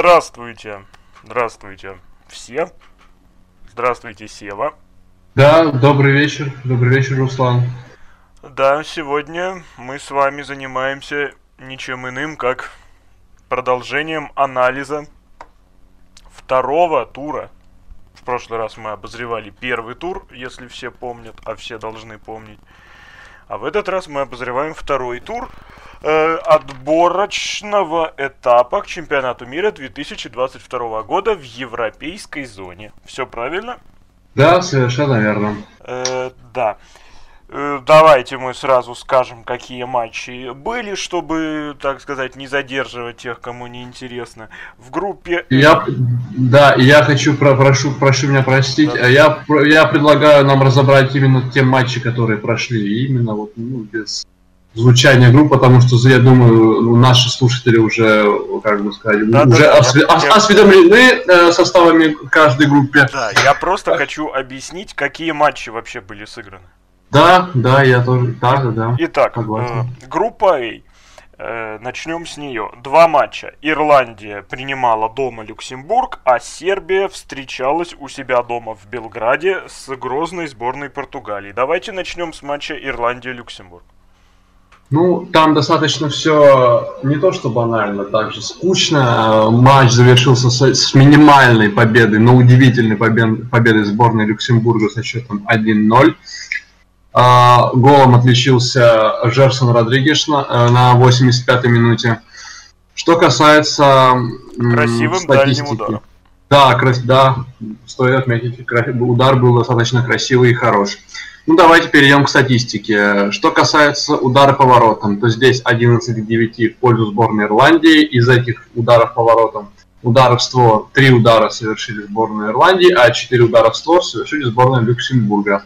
Здравствуйте. Здравствуйте все. Здравствуйте, Сева. Да, добрый вечер. Добрый вечер, Руслан. Да, сегодня мы с вами занимаемся ничем иным, как продолжением анализа второго тура. В прошлый раз мы обозревали первый тур, если все помнят, а все должны помнить. А в этот раз мы обозреваем второй тур э, отборочного этапа к чемпионату мира 2022 года в европейской зоне. Все правильно? Да, совершенно верно. Э, да. Э, давайте мы сразу скажем, какие матчи были, чтобы, так сказать, не задерживать тех, кому не интересно. В группе... Я, да, я хочу, про, прошу, прошу меня простить, да. я, я предлагаю нам разобрать именно те матчи, которые прошли, именно вот, ну, без звучания групп, потому что, я думаю, ну, наши слушатели уже, как бы сказать, да, уже да, осве- я... осведомлены э, составами каждой группы. Да, я просто хочу объяснить, какие матчи вообще были сыграны. Да, да, я тоже, да, да, да. Итак, э, группа А. Э, начнем с нее. Два матча. Ирландия принимала дома Люксембург, а Сербия встречалась у себя дома в Белграде с грозной сборной Португалии. Давайте начнем с матча Ирландия-Люксембург. Ну, там достаточно все не то что банально, так же скучно. Матч завершился с, с минимальной победой, но удивительной побед, победой сборной Люксембурга со счетом 1-0. А, голом отличился Жерсон Родригеш на, э, на 85-й минуте. Что касается Красивым статистики. Да, крас... да, стоит отметить, удар был достаточно красивый и хорош. Ну, давайте перейдем к статистике. Что касается удара по воротам, то здесь 11 к 9 в пользу сборной Ирландии. Из этих ударов по воротам, ударов в створ, 3 удара совершили сборная Ирландии, а 4 удара в створ совершили сборная Люксембурга.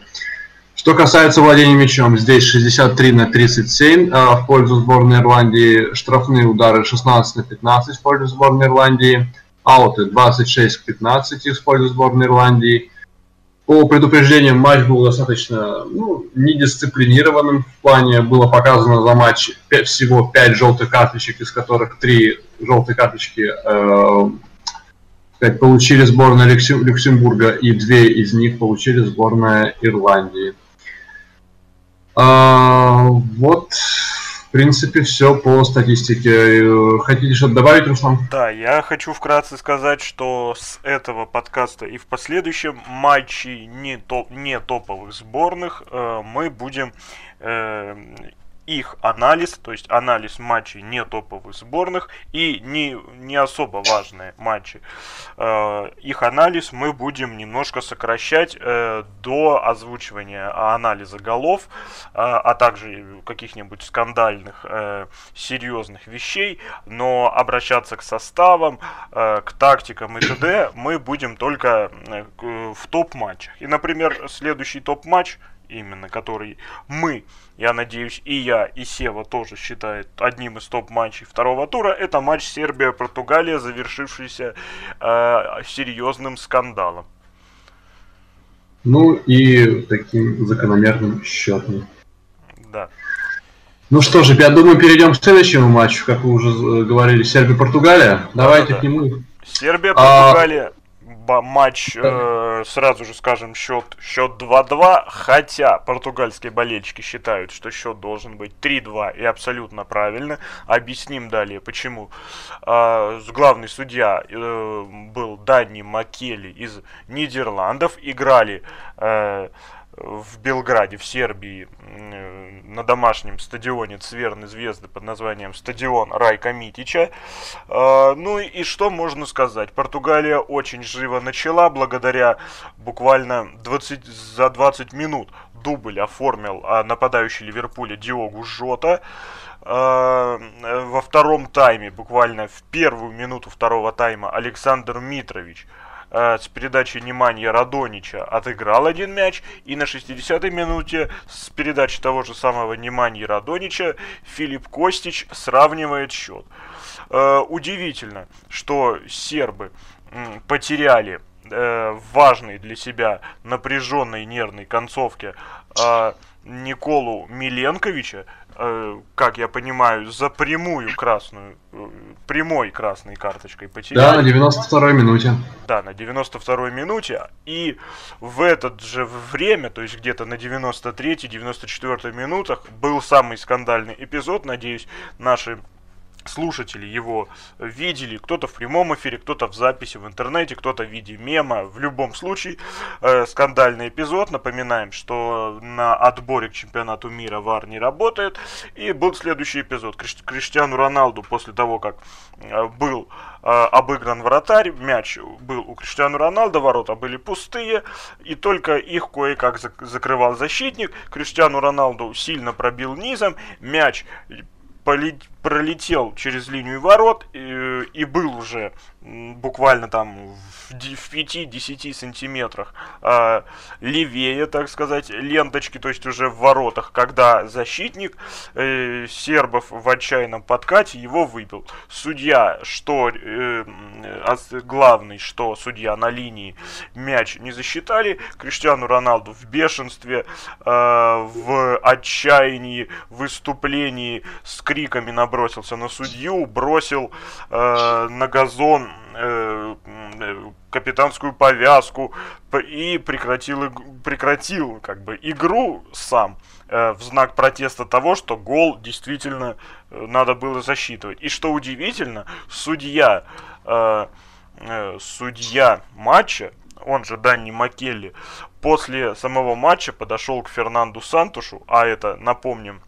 Что касается владения мячом, здесь 63 на 37 а, в пользу сборной Ирландии, штрафные удары 16 на 15 в пользу сборной Ирландии, ауты 26 к 15 в пользу сборной Ирландии. По предупреждениям матч был достаточно ну, недисциплинированным в плане, было показано за матч 5, всего 5 желтых карточек, из которых 3 желтые карточки э, получили сборная Люксембурга и две из них получили сборная Ирландии. А, вот, принципе, все по статистике. Хотите что-то добавить, Руслан? Да, я хочу вкратце сказать, что с этого подкаста и в последующем матчи не, топ, не топовых сборных э, мы будем э, их анализ, то есть анализ матчей не топовых сборных и не, не особо важные матчи. Э, их анализ мы будем немножко сокращать э, до озвучивания анализа голов, э, а также каких-нибудь скандальных, э, серьезных вещей, но обращаться к составам, э, к тактикам и т.д. мы будем только э, в топ-матчах. И, например, следующий топ-матч – именно, который мы, я надеюсь, и я, и Сева тоже считает одним из топ-матчей второго тура, это матч Сербия-Португалия, завершившийся э, серьезным скандалом. Ну и таким закономерным счетом. Да. Ну что же, я думаю, перейдем к следующему матчу, как вы уже э, говорили, Сербия-Португалия. Давайте да, да. к нему. Сербия-Португалия. А матч, э, сразу же скажем, счет, счет 2-2, хотя португальские болельщики считают, что счет должен быть 3-2 и абсолютно правильно. Объясним далее, почему. Э, главный судья э, был Дани Макели из Нидерландов, играли э, в Белграде, в Сербии, на домашнем стадионе Цверны Звезды под названием стадион Райка Митича. А, ну и что можно сказать? Португалия очень живо начала, благодаря буквально 20, за 20 минут дубль оформил а, нападающий Ливерпуля Диогу Жота. А, во втором тайме, буквально в первую минуту второго тайма, Александр Митрович – э, с передачи Неманья Радонича отыграл один мяч, и на 60-й минуте с передачи того же самого Неманья Радонича Филипп Костич сравнивает счет. Э, удивительно, что сербы потеряли э, важной для себя напряженной нервной концовке э, Николу Миленковича, э, как я понимаю, за прямую красную, э, прямой красной карточкой потеряли. Да, на 92-й минуте. Да, на 92-й минуте. И в этот же время, то есть где-то на 93-94 минутах, был самый скандальный эпизод. Надеюсь, наши слушатели его видели, кто-то в прямом эфире, кто-то в записи в интернете, кто-то в виде мема. В любом случае, э, скандальный эпизод. Напоминаем, что на отборе к чемпионату мира ВАР не работает. И был следующий эпизод. Криш- Криштиану Роналду после того, как э, был э, обыгран вратарь, мяч был у Криштиану Роналду, ворота были пустые, и только их кое-как зак- закрывал защитник. Криштиану Роналду сильно пробил низом, мяч полет, пролетел через линию ворот и, и был уже буквально там в, в 5-10 сантиметрах э, левее, так сказать, ленточки, то есть уже в воротах, когда защитник э, сербов в отчаянном подкате его выбил. Судья, что э, главный, что судья на линии мяч не засчитали, Криштиану Роналду в бешенстве, э, в отчаянии, выступлении с криками набросился на судью, бросил э, на газон э, капитанскую повязку и прекратил, прекратил как бы игру сам э, в знак протеста того, что гол действительно э, надо было засчитывать. И что удивительно, судья, э, э, судья матча, он же Данни Макелли, после самого матча подошел к Фернанду Сантушу, а это, напомним,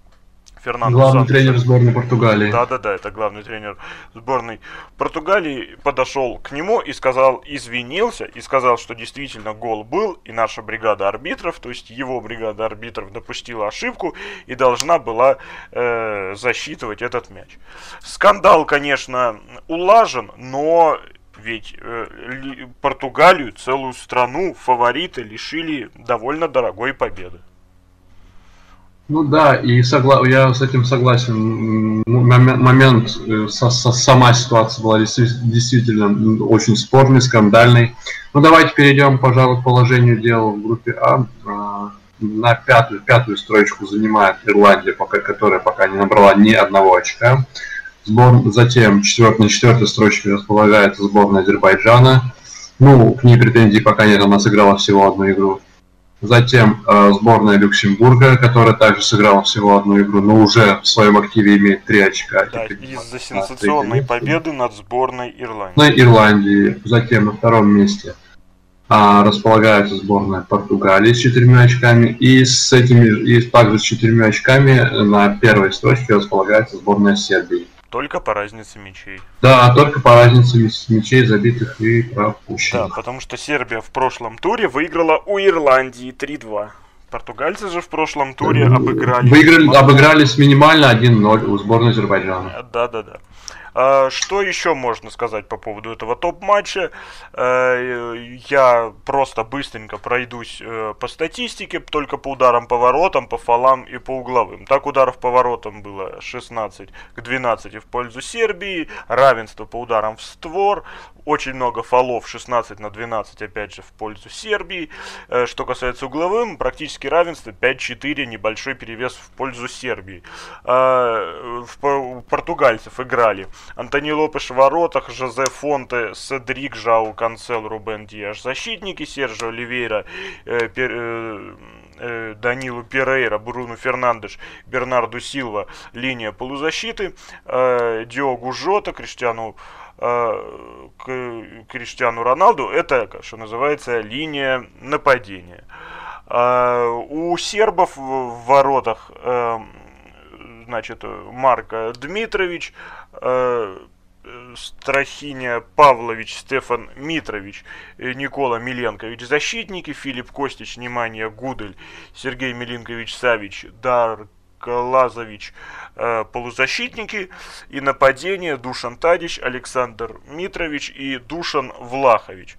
Фернандо Главный Сантос. тренер сборной Португалии. Да-да-да, это главный тренер сборной Португалии. Подошел к нему и сказал, извинился, и сказал, что действительно гол был, и наша бригада арбитров, то есть его бригада арбитров допустила ошибку и должна была э, засчитывать этот мяч. Скандал, конечно, улажен, но ведь э, Португалию, целую страну, фавориты лишили довольно дорогой победы. Ну да, и согла... я с этим согласен. Момент, э, со, со, сама ситуация была действительно очень спорной, скандальной. Ну давайте перейдем, пожалуй, к положению дел в группе А. а на пятую, пятую строчку занимает Ирландия, пока, которая пока не набрала ни одного очка. Сбор... Затем четвертая, на четвертой строчке располагается сборная Азербайджана. Ну, к ней претензий пока нет, она сыграла всего одну игру. Затем э, сборная Люксембурга, которая также сыграла всего одну игру, но уже в своем активе имеет три очка. Да, из-за сенсационной победы над сборной Ирландии. На Ирландии. Затем на втором месте а, располагается сборная Португалии с четырьмя очками. И с этими, и также с четырьмя очками на первой строчке располагается сборная Сербии. Только по разнице мячей. Да, только по разнице мячей забитых и пропущенных. Да, потому что Сербия в прошлом туре выиграла у Ирландии 3-2. Португальцы же в прошлом туре обыграли... Выиграли, обыграли с минимально 1-0 у сборной Азербайджана. Да-да-да. А, что еще можно сказать по поводу этого топ-матча? Э, я просто быстренько пройдусь э, по статистике, только по ударам по воротам, по фалам и по угловым. Так ударов по воротам было 16 к 12 в пользу Сербии, равенство по ударам в створ, очень много фолов 16 на 12 опять же в пользу Сербии. Э, что касается угловым, практически равенство 5-4, небольшой перевес в пользу Сербии. В португальцев играли Антони Лопеш в воротах, Жозе Фонте, Седрик, Жау Канцел, Рубен Диаш защитники, Сержо Оливейра, э, э, э, Данилу Перейра, Бруно Фернандеш, Бернарду Силва, линия полузащиты, э, Диогу Жота, Криштиану э, Криштиану Роналду, это, что называется, линия нападения. Э, у сербов в воротах э, значит, Марк Дмитрович, Страхиня Павлович, Стефан Митрович, Никола Миленкович защитники, Филипп Костич, внимание, Гудель, Сергей Милинкович Савич, Дар Лазович, э, полузащитники, и нападение Душан Тадич, Александр Митрович и Душан Влахович.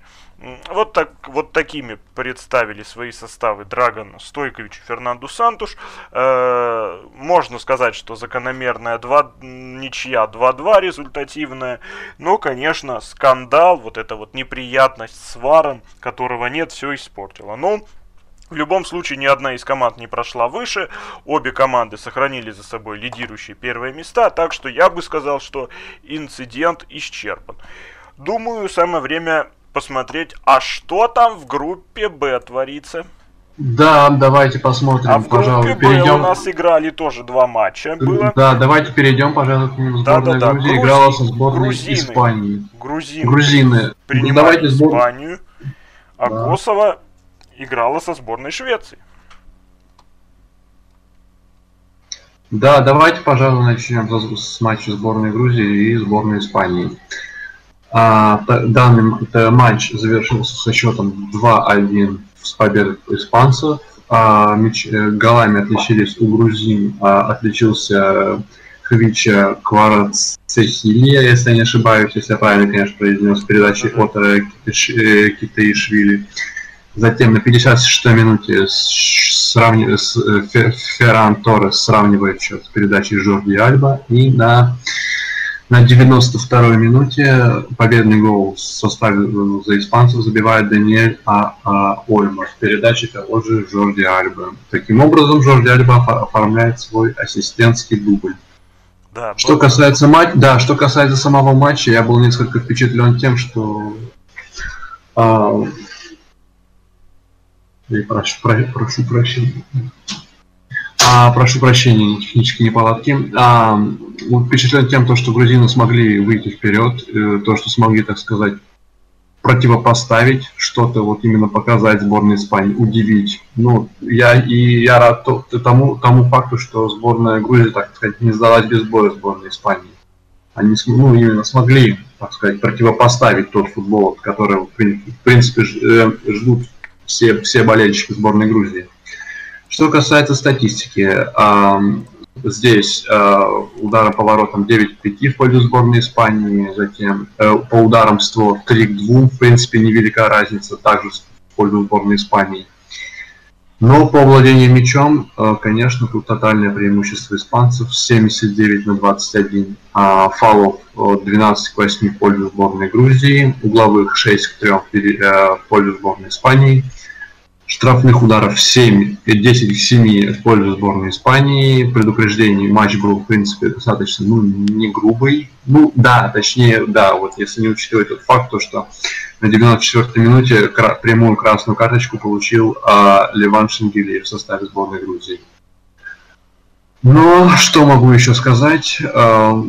Вот, так, вот такими представили свои составы Драгон Стойкович и Фернанду Сантуш. Э, можно сказать, что закономерная 2, ничья 2-2 результативная. Но, конечно, скандал, вот эта вот неприятность с Варом, которого нет, все испортило. Но в любом случае ни одна из команд не прошла выше, обе команды сохранили за собой лидирующие первые места, так что я бы сказал, что инцидент исчерпан. Думаю, самое время посмотреть, а что там в группе Б творится. Да, давайте посмотрим, а в пожалуй, группе перейдем. у нас играли тоже два матча. Было. Да, давайте перейдем, пожалуй, к ним. Да, да, да. Грузии играла со сборной Грузины. Испании. Грузины. Грузины. Принимали ну, давайте сбор... Испанию, а да. Косово играла со сборной Швеции. Да, давайте, пожалуй, начнем с матча сборной Грузии и сборной Испании. А, данный матч завершился со счетом 2-1 с победой испанцев. А, мяч, э, голами отличились у грузин, а, отличился Хвича Кварацехилия, если я не ошибаюсь, если я правильно, конечно, произнес, передачи от э, Китаишвили. Затем на 56-й минуте сравни... с, э, Ферран Торрес сравнивает счет с передачей Жорди Альба. И на на 92-й минуте победный гол в составе э, за испанцев забивает Даниэль а, а, Ольма в передаче того же Жорди Альба. Таким образом, Жорди Альба оформляет свой ассистентский дубль. Да, что был... касается матча, да, что касается самого матча, я был несколько впечатлен тем, что а, я прошу, про, прошу прощения. А, прошу прощения, технические неполадки. А, впечатлен тем, то, что грузины смогли выйти вперед, э, то, что смогли, так сказать, противопоставить что-то, вот именно показать сборной Испании, удивить. Ну, я и я рад тому, тому факту, что сборная Грузии, так сказать, не сдалась без боя сборной Испании. Они ну, именно смогли, так сказать, противопоставить тот футбол, который, в принципе, э, ждут все, все болельщики сборной Грузии. Что касается статистики, здесь э, ударом по воротам 9 к 5 в пользу сборной Испании, затем э, по ударам створ 3 к 2, в принципе, невелика разница, также в пользу сборной Испании. Но по владению мячом, э, конечно, тут тотальное преимущество испанцев 79 на 21, а фалов 12 к 8 в пользу сборной Грузии, угловых 6 к 3 в пользу сборной Испании – штрафных ударов 7, 10 к 7 в пользу сборной Испании. Предупреждений матч был, в принципе, достаточно, ну, не грубый. Ну, да, точнее, да, вот если не учитывать тот факт, то, что на 94-й минуте кра- прямую красную карточку получил а, Леван Шенгелиев в составе сборной Грузии. Но что могу еще сказать? А,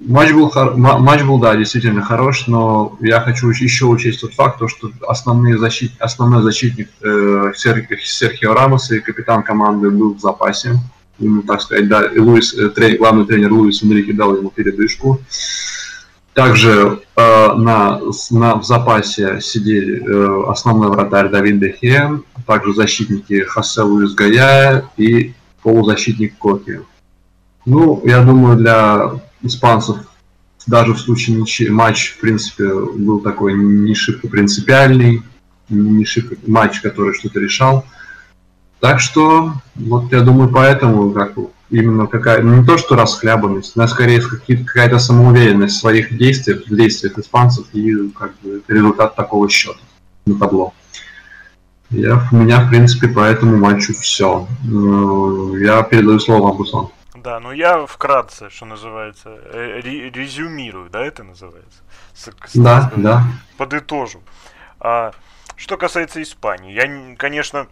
Матч был, матч был, да, действительно хорош, но я хочу еще учесть тот факт, то, что основные защит, основной защитник э, Серхио Рамос и капитан команды был в запасе. Ему, так сказать, да, и Луис, э, тренер, главный тренер Луис Энрике дал ему передышку. Также э, на, на, в запасе сидели э, основной вратарь Давид Дехе, также защитники Хосе Луис Гая и полузащитник Коки. Ну, я думаю, для испанцев даже в случае ничьи матч, в принципе, был такой не шибко принципиальный, не шибко матч, который что-то решал. Так что, вот я думаю, поэтому как именно какая ну, не то, что расхлябанность, но скорее какая-то самоуверенность в своих действиях, в действиях испанцев и как бы результат такого счета на табло. Я, у меня, в принципе, по этому матчу все. Э, я передаю слово Абуслану. Да, ну я вкратце, что называется, э, резюмирую, да, это называется? С, да, да. Подытожу. А, что касается Испании, я, конечно,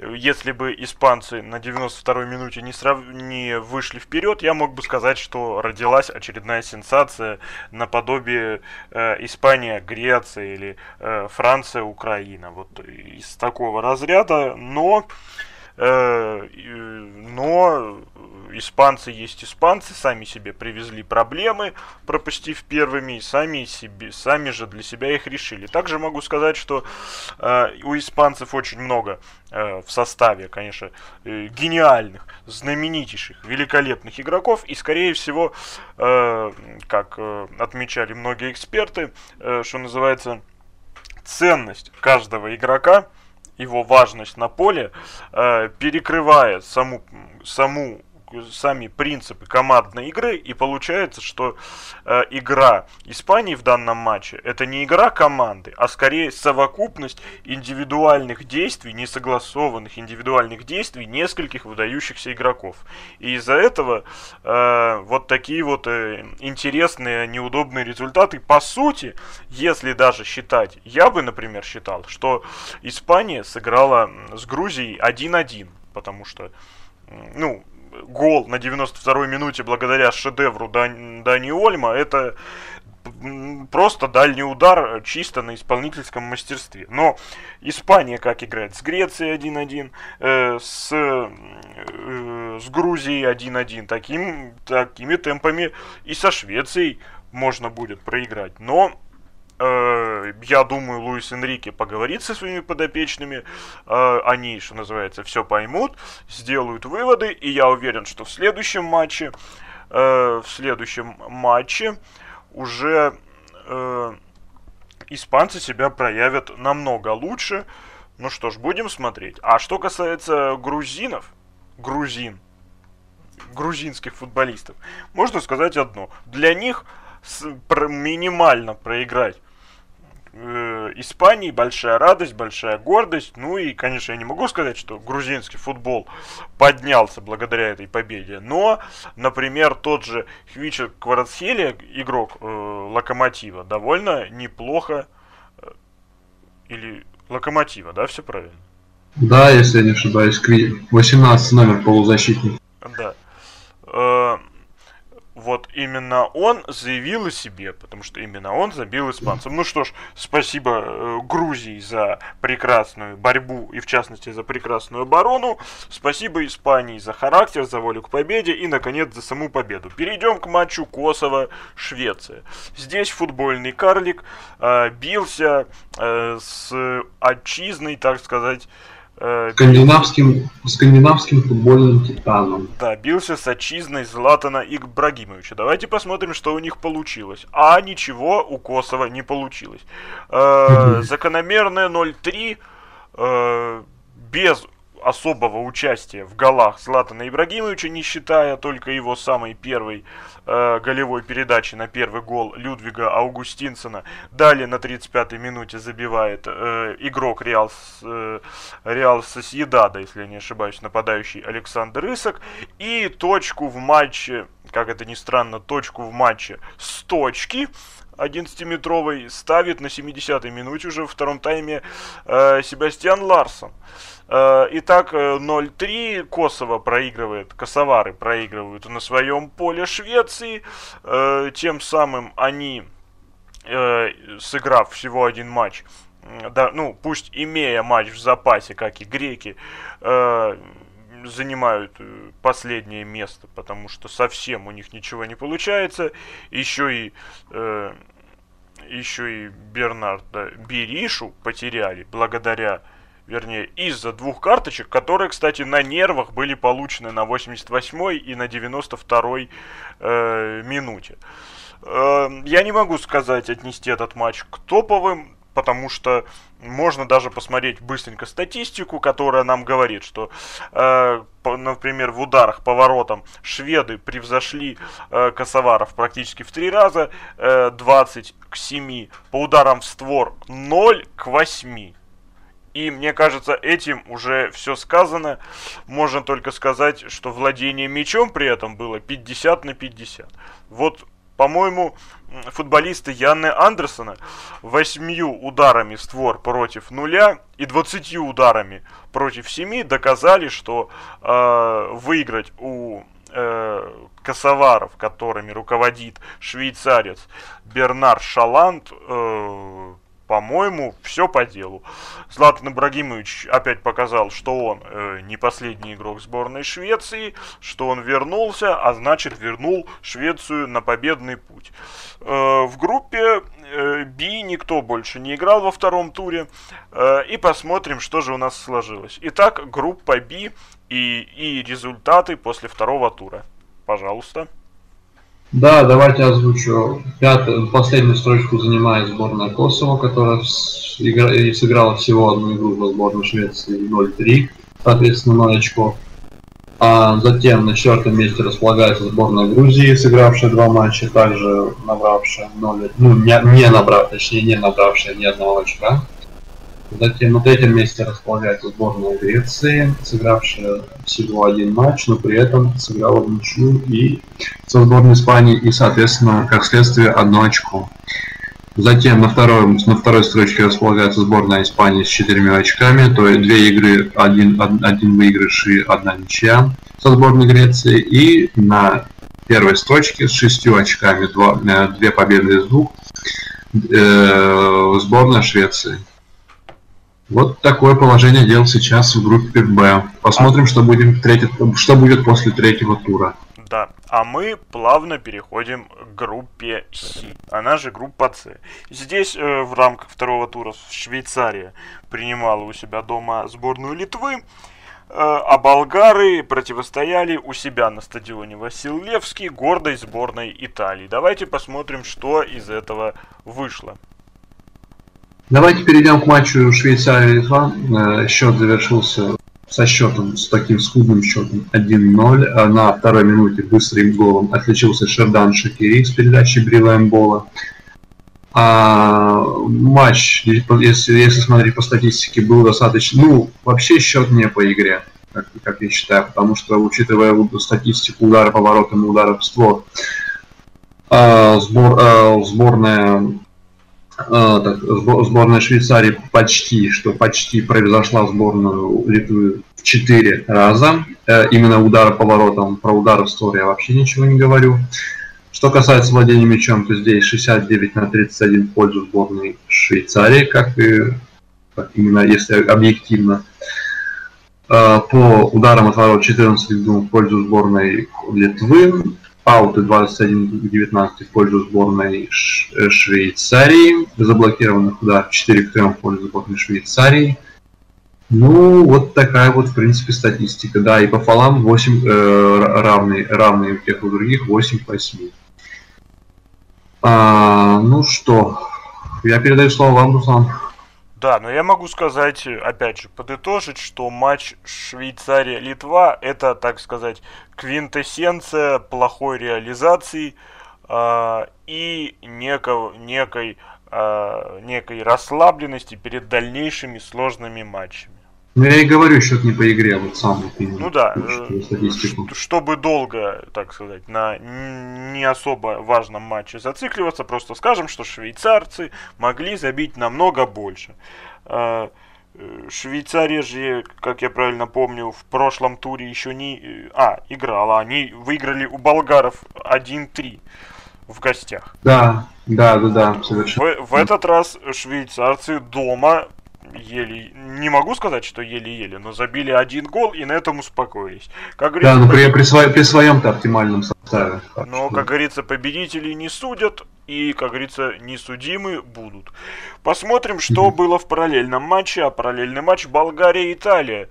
если бы испанцы на 92-й минуте не, срав... не вышли вперед, я мог бы сказать, что родилась очередная сенсация наподобие э, Испания, Греция или э, Франция, Украина. Вот из такого разряда, но, э, но испанцы есть испанцы, сами себе привезли проблемы, пропустив первыми, и сами, себе, сами же для себя их решили. Также могу сказать, что э, у испанцев очень много э, в составе, конечно, э, гениальных, знаменитейших, великолепных игроков, и, скорее всего, э, как э, отмечали многие эксперты, э, что называется, ценность каждого игрока – его важность на поле э, перекрывает саму, саму сами принципы командной игры, и получается, что э, игра Испании в данном матче это не игра команды, а скорее совокупность индивидуальных действий, несогласованных индивидуальных действий нескольких выдающихся игроков. И из-за этого э, вот такие вот э, интересные, неудобные результаты. По сути, если даже считать, я бы, например, считал, что Испания сыграла с Грузией 1-1, потому что ну, гол на 92-й минуте благодаря шедевру Дан, Дани Ольма, это просто дальний удар чисто на исполнительском мастерстве. Но Испания как играет? С Грецией 1-1, э, с, э, с Грузией 1-1. Таким, такими темпами и со Швецией можно будет проиграть. Но я думаю, Луис Энрике поговорит со своими подопечными, э, они, что называется, все поймут, сделают выводы, и я уверен, что в следующем матче, э, в следующем матче уже испанцы себя проявят намного лучше. Ну что ж, будем смотреть. А что касается грузинов, грузин, грузинских футболистов, можно сказать одно. Для них минимально проиграть э, Испании большая радость, большая гордость. Ну и, конечно, я не могу сказать, что грузинский футбол поднялся благодаря этой победе. Но, например, тот же Хвича Кварацхелия, игрок э, Локомотива, довольно неплохо э, или Локомотива, да, все правильно? Да, если я не ошибаюсь, 18 номер полузащитник. Да. Э, вот именно он заявил о себе, потому что именно он забил испанцам. Ну что ж, спасибо э, Грузии за прекрасную борьбу и в частности за прекрасную оборону. Спасибо Испании за характер, за волю к победе и наконец за саму победу. Перейдем к матчу Косово-Швеция. Здесь футбольный карлик э, бился э, с отчизной, так сказать, скандинавским, скандинавским футбольным титаном. Да, бился с отчизной Златана Ибрагимовича. Давайте посмотрим, что у них получилось. А ничего у Косово не получилось. Э, закономерное 0-3 э, без особого участия в голах Златана Ибрагимовича, не считая только его самой первой э, голевой передачи на первый гол Людвига Аугустинсона. Далее на 35-й минуте забивает э, игрок Реал, э, Реал Сосьедада, если я не ошибаюсь, нападающий Александр Исак. И точку в матче, как это ни странно, точку в матче с точки 11-метровой ставит на 70-й минуте уже во втором тайме э, Себастьян Ларсон. Итак, 0-3 э, Косово проигрывает, косовары проигрывают на своем поле Швеции. Э, тем самым они, сыграв всего один матч, да, ну, пусть имея матч в запасе, как и греки, занимают последнее место, потому что совсем у них ничего не получается. Еще и еще и Бернарда Беришу потеряли благодаря вернее, из-за двух карточек, которые, кстати, на нервах были получены на 88-й и на 92-й э, минуте. Э, я не могу сказать, отнести этот матч к топовым, потому что можно даже посмотреть быстренько статистику, которая нам говорит, что, э, по, например, в ударах по воротам шведы превзошли э, косоваров практически в три раза, э, 20 к 7, по ударам в створ 0 к 8. И мне кажется, этим уже все сказано. Можно только сказать, что владение мячом при этом было 50 на 50. Вот, по-моему, футболисты Янны Андерсона восьмью ударами в створ против нуля и 20 ударами против семи доказали, что э, выиграть у э, косоваров, которыми руководит швейцарец Бернар Шаланд, э, по-моему, все по делу. Златан Ибрагимович опять показал, что он э, не последний игрок сборной Швеции, что он вернулся, а значит вернул Швецию на победный путь. Э, в группе э, B никто больше не играл во втором туре. Э, и посмотрим, что же у нас сложилось. Итак, группа B и, и результаты после второго тура. Пожалуйста. Да, давайте озвучу. Пятую, последнюю строчку занимает сборная Косово, которая сыграла всего одну игру в сборной Швеции 0-3, соответственно 0 очков. А затем на четвертом месте располагается сборная Грузии, сыгравшая два матча, также набравшая 0, ну не, не набрав, точнее не набравшая ни одного очка. Затем на третьем месте располагается сборная Греции, сыгравшая всего один матч, но при этом сыграла в ничью и со сборной Испании и, соответственно, как следствие, одно очко. Затем на, второй, на второй строчке располагается сборная Испании с четырьмя очками, то есть две игры, один, один выигрыш и одна ничья со сборной Греции. И на первой строчке с шестью очками, два, э, две победы из двух, э, сборная Швеции. Вот такое положение дел сейчас в группе Б. Посмотрим, а... что, будет третий, что будет после третьего тура. Да, а мы плавно переходим к группе С, она же группа С. Здесь э, в рамках второго тура Швейцария принимала у себя дома сборную Литвы, э, а болгары противостояли у себя на стадионе Василевский гордой сборной Италии. Давайте посмотрим, что из этого вышло. Давайте перейдем к матчу Швейцария-Литва. Э, счет завершился со счетом, с таким скудным счетом 1-0. А на второй минуте быстрым голом отличился Шердан Шакири с передачи Брила Эмбола. А, матч, если, если смотреть по статистике, был достаточно... Ну, вообще счет не по игре, как, как я считаю, потому что, учитывая статистику удара по воротам и ударов в створ, а, сбор, а, сборная так, сборная Швейцарии почти, что почти превзошла сборную Литвы в 4 раза. Э, именно удара по воротам, про удары в сторе я вообще ничего не говорю. Что касается владения мячом, то здесь 69 на 31 в пользу сборной Швейцарии, как и именно если объективно. Э, по ударам от ворот 14 в пользу сборной Литвы, ауты 21-19 в пользу сборной э, Швейцарии, заблокированных ударов 4 к 3 в пользу сборной Швейцарии. Ну, вот такая вот, в принципе, статистика. Да, и по фалам 8 э, равные, равные у тех и других 8 к 8. А, ну что, я передаю слово вам, Руслан. Да, но я могу сказать, опять же, подытожить, что матч Швейцария-Литва это, так сказать, квинтэссенция плохой реализации э, и некого, некой, э, некой расслабленности перед дальнейшими сложными матчами. Ну, я и говорю, счет не по игре, а вот сам. Ну да, э, чтобы долго, так сказать, на не особо важном матче зацикливаться, просто скажем, что швейцарцы могли забить намного больше. А, э, Швейцария же, как я правильно помню, в прошлом туре еще не... Э, а, играла. Они выиграли у болгаров 1-3 в гостях. Да, да, да, да, совершенно. В, в этот раз швейцарцы дома еле, не могу сказать, что еле-еле, но забили один гол и на этом успокоились. Как говорится, да, ну при, при, свой, при своем-то оптимальном составе. Но, как говорится, победителей не судят и, как говорится, несудимы будут. Посмотрим, что mm-hmm. было в параллельном матче, а параллельный матч Болгария-Италия.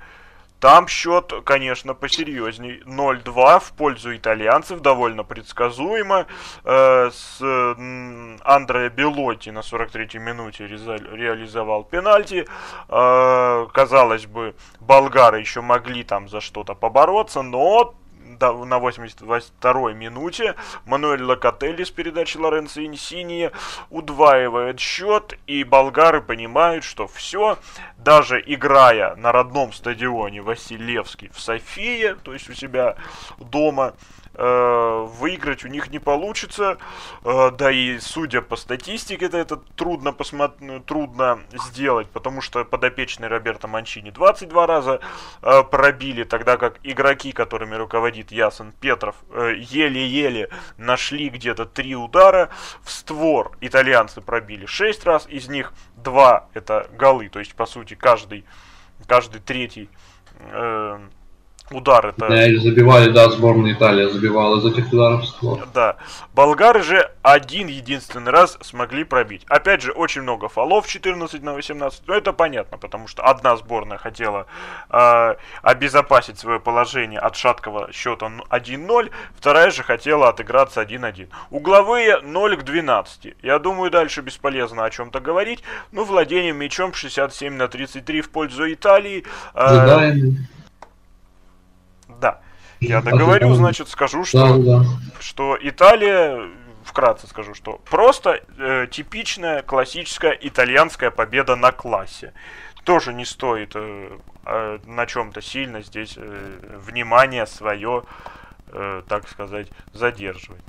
Там счет, конечно, посерьезней. 0-2 в пользу итальянцев, довольно предсказуемо. Э, с э, Андреа Белотти на 43-й минуте реализовал пенальти. Э, казалось бы, болгары еще могли там за что-то побороться, но на 82-й минуте. Мануэль Локотелли с передачи Лоренцо Инсини удваивает счет, и болгары понимают, что все, даже играя на родном стадионе Василевский в Софии, то есть у себя дома, выиграть у них не получится. Э, да и судя по статистике, это, это трудно, посмотреть, трудно сделать, потому что подопечные Роберта Манчини 22 раза э, пробили, тогда как игроки, которыми руководит Ясен Петров, еле-еле нашли где-то три удара в створ. Итальянцы пробили 6 раз, из них 2 это голы, то есть по сути каждый, каждый третий удар это... Да, забивали, да, сборная Италия забивала из этих ударов створ. Да. Болгары же один единственный раз смогли пробить. Опять же, очень много фолов 14 на 18, но это понятно, потому что одна сборная хотела э, обезопасить свое положение от шаткого счета 1-0, вторая же хотела отыграться 1-1. Угловые 0 к 12. Я думаю, дальше бесполезно о чем-то говорить. Ну, владение мячом 67 на 33 в пользу Италии. Э, да. Я договорю, значит, скажу, что, да, да. что Италия, вкратце скажу, что просто э, типичная классическая итальянская победа на классе. Тоже не стоит э, э, на чем-то сильно здесь э, внимание свое, э, так сказать, задерживать.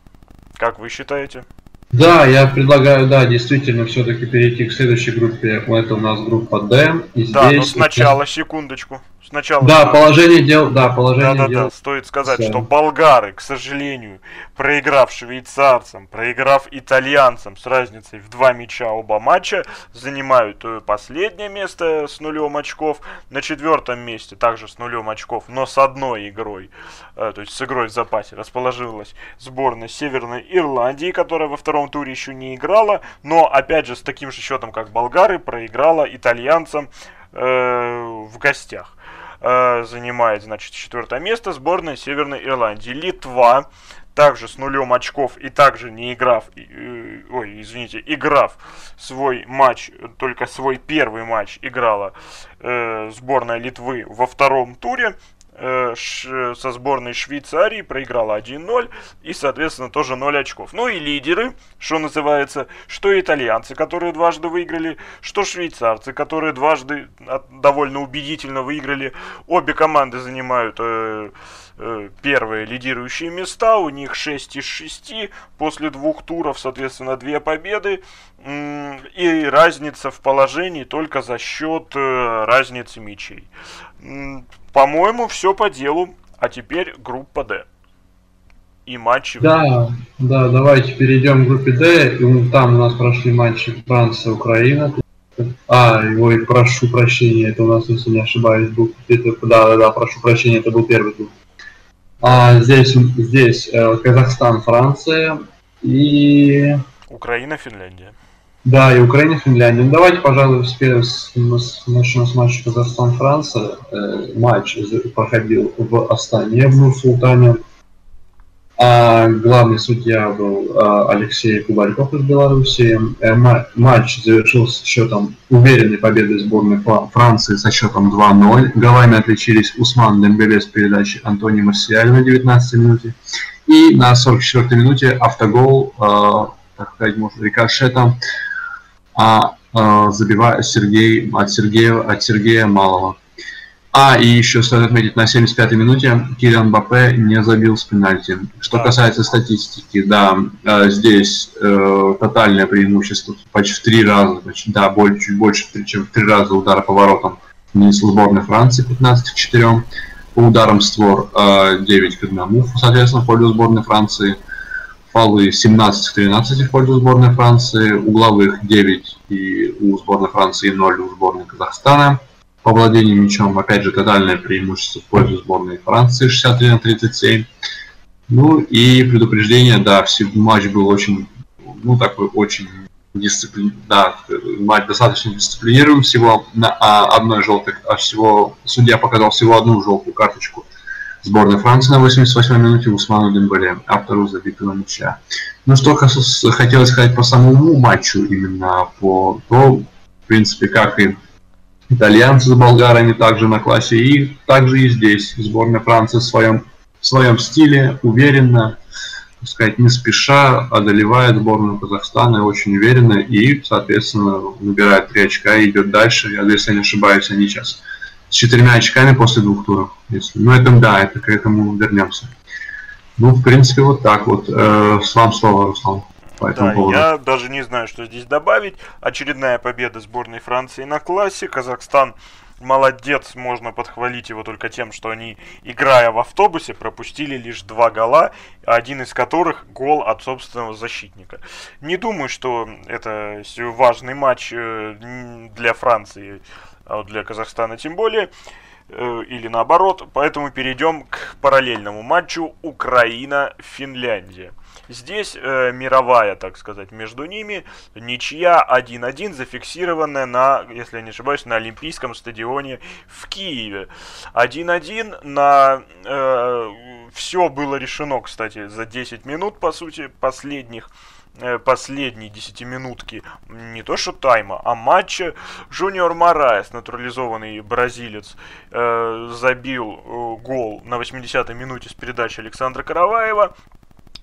Как вы считаете? Да, я предлагаю, да, действительно, все-таки перейти к следующей группе. Это у нас группа D. И да, здесь... но сначала, секундочку. Сначала. Да, положение дел, да, положение да, да, дел. Да, стоит сказать, Все. что болгары, к сожалению, проиграв швейцарцам, проиграв итальянцам с разницей в два мяча оба матча, занимают э, последнее место с нулем очков. На четвертом месте также с нулем очков, но с одной игрой, э, то есть с игрой в запасе, расположилась сборная Северной Ирландии, которая во втором туре еще не играла, но опять же с таким же счетом, как болгары, проиграла итальянцам э, в гостях. Э, занимает, значит, четвертое место сборная Северной Ирландии. Литва также с нулем очков и также не играв, э, ой, извините, играв свой матч, только свой первый матч играла э, сборная Литвы во втором туре. Э, со сборной Швейцарии проиграла 1-0 и, соответственно, тоже 0 очков. Ну и лидеры, что называется, что итальянцы, которые дважды выиграли, что швейцарцы, которые дважды довольно убедительно выиграли. Обе команды занимают э, э, первые лидирующие места, у них 6 из 6 после двух туров, соответственно, две победы. И разница в положении только за счет э, разницы мячей. По-моему, все по делу. А теперь группа D. И матчи. Да, да, давайте перейдем к группе D. Там у нас прошли матчи Франция, Украина. А, ой, прошу прощения, это у нас, если не ошибаюсь, был это, да, да, да, прошу прощения, это был первый тур. А здесь, здесь э, Казахстан, Франция и... Украина, Финляндия. Да, и Украина, Финляндия. Ну, давайте, пожалуй, теперь с, начнем с матча Казахстан-Франция. Э, матч проходил в Астане, в Нур-Султане. А главный судья был а, Алексей Кубарьков из Беларуси. Э, матч завершился счетом уверенной победой сборной Франции со счетом 2-0. Голами отличились Усман Дембеле с передачи Антони Марсиаль на 19 минуте. И на 44 минуте автогол, э, так сказать, может, рикошетом а, а забивает Сергей от Сергея от Сергея Малого. А, и еще стоит отметить, на 75-й минуте Кириан Бапе не забил с пенальти. Что касается статистики, да, э, здесь э, тотальное преимущество почти в три раза, почти, да, больше, чуть больше, чем в три раза удара по воротам нанесла сборная Франции 15 к 4. По ударам створ э, 9 к 1, соответственно, в пользу сборной Франции фолы 17 13 в пользу сборной Франции, угловых 9 и у сборной Франции 0 у сборной Казахстана. По владению мячом, опять же, тотальное преимущество в пользу сборной Франции 63 на 37. Ну и предупреждение, да, матч был очень, ну такой очень дисциплин, да, матч достаточно дисциплинирован, всего на а, одной желтой, а всего, судья показал всего одну желтую карточку сборной Франции на 88-й минуте Усману Дембеле, автору забитого мяча. Ну что хотелось сказать по самому матчу, именно по то, в принципе, как и итальянцы с болгарами также на классе, и также и здесь сборная Франции в своем, в своем стиле, уверенно, так сказать, не спеша одолевает сборную Казахстана очень уверенно и, соответственно, набирает три очка и идет дальше. Если я не ошибаюсь, они сейчас с четырьмя очками после двух туров. Если... Ну, это да, это к этому вернемся. Ну, в принципе, вот так вот. Э, вам слово, Руслан. Да, поводу. я даже не знаю, что здесь добавить. Очередная победа сборной Франции на классе. Казахстан молодец, можно подхвалить его только тем, что они, играя в автобусе, пропустили лишь два гола, один из которых гол от собственного защитника. Не думаю, что это важный матч э, для Франции, а для Казахстана тем более э, или наоборот. Поэтому перейдем к параллельному матчу Украина-Финляндия. Здесь э, мировая, так сказать, между ними ничья 1-1, зафиксированная на, если я не ошибаюсь, на Олимпийском стадионе в Киеве. 1-1 на... Э, все было решено, кстати, за 10 минут, по сути, последних последней десятиминутки не то что тайма, а матча Жуниор Мораес, натурализованный бразилец, э, забил э, гол на 80-й минуте с передачи Александра Караваева.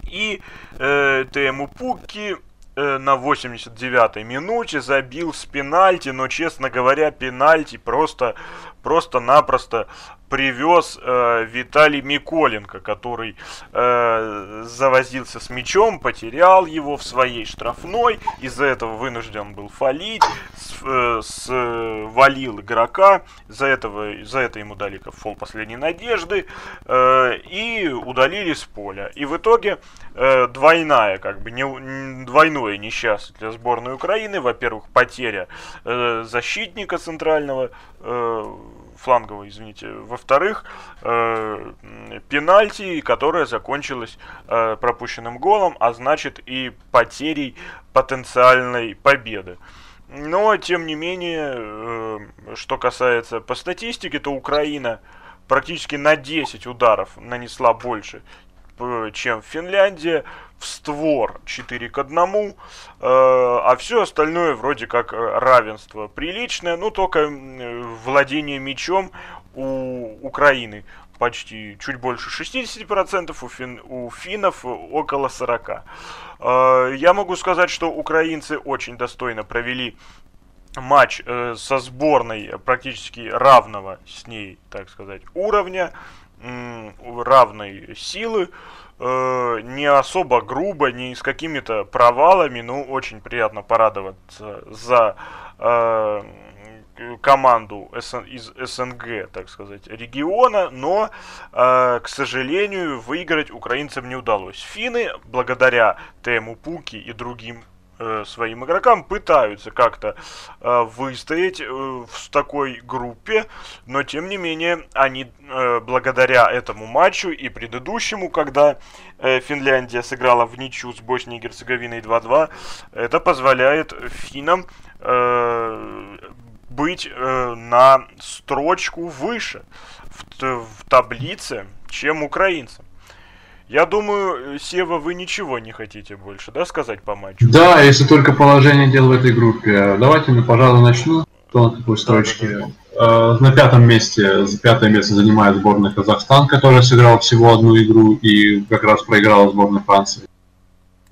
И э, Тему Пуки э, на 89-й минуте забил с пенальти, но, честно говоря, пенальти просто, просто-напросто привез э, Виталий Миколенко, который э, завозился с мячом, потерял его в своей штрафной, из-за этого вынужден был фалить, с, э, с, игрока, за, этого, за это ему дали фол последней надежды э, и удалили с поля. И в итоге э, двойная, как бы, не, двойное несчастье для сборной Украины. Во-первых, потеря э, защитника центрального, э, фланговый, извините. Во-вторых, э, пенальти, которая закончилась э, пропущенным голом, а значит и потерей потенциальной победы. Но, тем не менее, э, что касается по статистике, то Украина практически на 10 ударов нанесла больше, чем Финляндия в створ 4 к 1, э, а все остальное вроде как э, равенство приличное, ну только владение мечом у Украины почти чуть больше 60%, у, фин, у финнов около 40%. Э, я могу сказать, что украинцы очень достойно провели матч э, со сборной практически равного с ней, так сказать, уровня, равной силы э, не особо грубо, не с какими-то провалами, ну, очень приятно порадоваться за э, команду СН, из СНГ, так сказать, региона, но, э, к сожалению, выиграть украинцам не удалось. Финны, благодаря Тему Пуки и другим Э, своим игрокам, пытаются как-то э, выстоять э, в такой группе, но тем не менее они э, благодаря этому матчу и предыдущему, когда э, Финляндия сыграла в ничью с Боснией и Герцеговиной 2-2, это позволяет финнам э, быть э, на строчку выше в, в таблице, чем украинцам. Я думаю, Сева, вы ничего не хотите больше, да, сказать по матчу? Да, если только положение дел в этой группе. Давайте, ну, пожалуй, начну. Кто на такой строчке? Да, да, да. На пятом месте, за пятое место занимает сборная Казахстан, которая сыграла всего одну игру и как раз проиграла сборная Франции.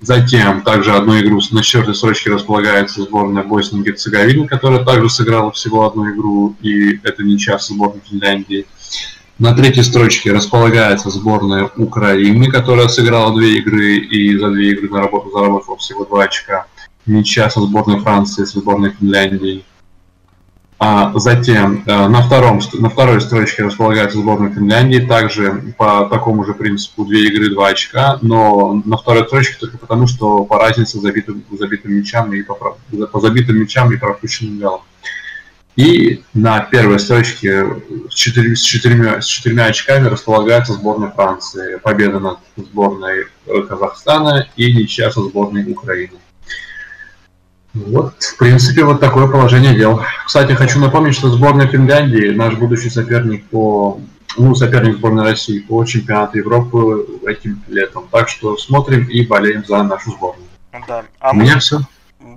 Затем также одну игру на четвертой строчке располагается сборная Боснии и Герцеговины, которая также сыграла всего одну игру, и это не часто сборная Финляндии. На третьей строчке располагается сборная Украины, которая сыграла две игры и за две игры заработала всего два очка. Ничья со сборной Франции, со сборной Финляндии. А затем э, на, втором, на второй строчке располагается сборная Финляндии, также по такому же принципу две игры, два очка, но на второй строчке только потому, что по разнице забитым, забитым мячам и по, по забитым мячам и пропущенным голам. И на первой строчке с, четырьмя, с, четырьмя, с четырьмя очками располагается сборная Франции. Победа над сборной Казахстана и ничья со сборной Украины. Вот, в принципе, вот такое положение дел. Кстати, хочу напомнить, что сборная Финляндии, наш будущий соперник по ну, соперник сборной России по чемпионату Европы этим летом. Так что смотрим и болеем за нашу сборную. Да. А У меня мы... все.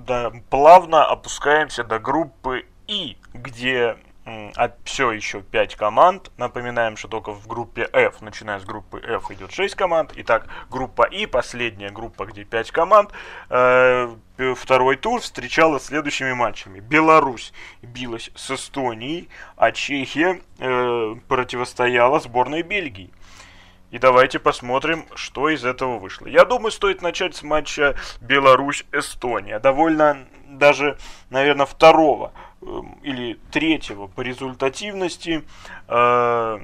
Да, плавно опускаемся до группы И где а все еще 5 команд. Напоминаем, что только в группе F, начиная с группы F, идет 6 команд. Итак, группа И, последняя группа, где 5 команд. Э, второй тур встречала следующими матчами. Беларусь билась с Эстонией, а Чехия э, противостояла сборной Бельгии. И давайте посмотрим, что из этого вышло. Я думаю, стоит начать с матча Беларусь-Эстония. Довольно даже, наверное, второго или третьего по результативности э,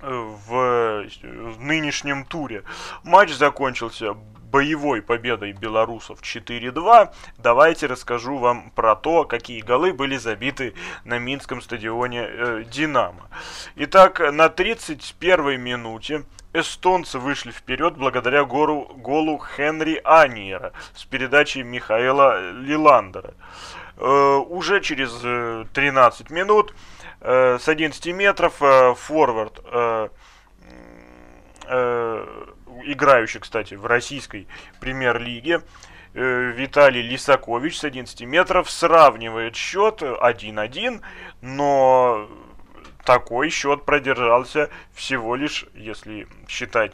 в, в нынешнем туре. Матч закончился боевой победой белорусов 4-2, давайте расскажу вам про то, какие голы были забиты на Минском стадионе э, «Динамо». Итак, на 31-й минуте эстонцы вышли вперед благодаря гору, голу Хенри Аниера с передачей Михаила Лиландера. Э, уже через 13 э, минут э, с 11 метров э, форвард э, э, играющий, кстати, в российской премьер-лиге, э, Виталий Лисакович с 11 метров сравнивает счет 1-1, но такой счет продержался всего лишь, если считать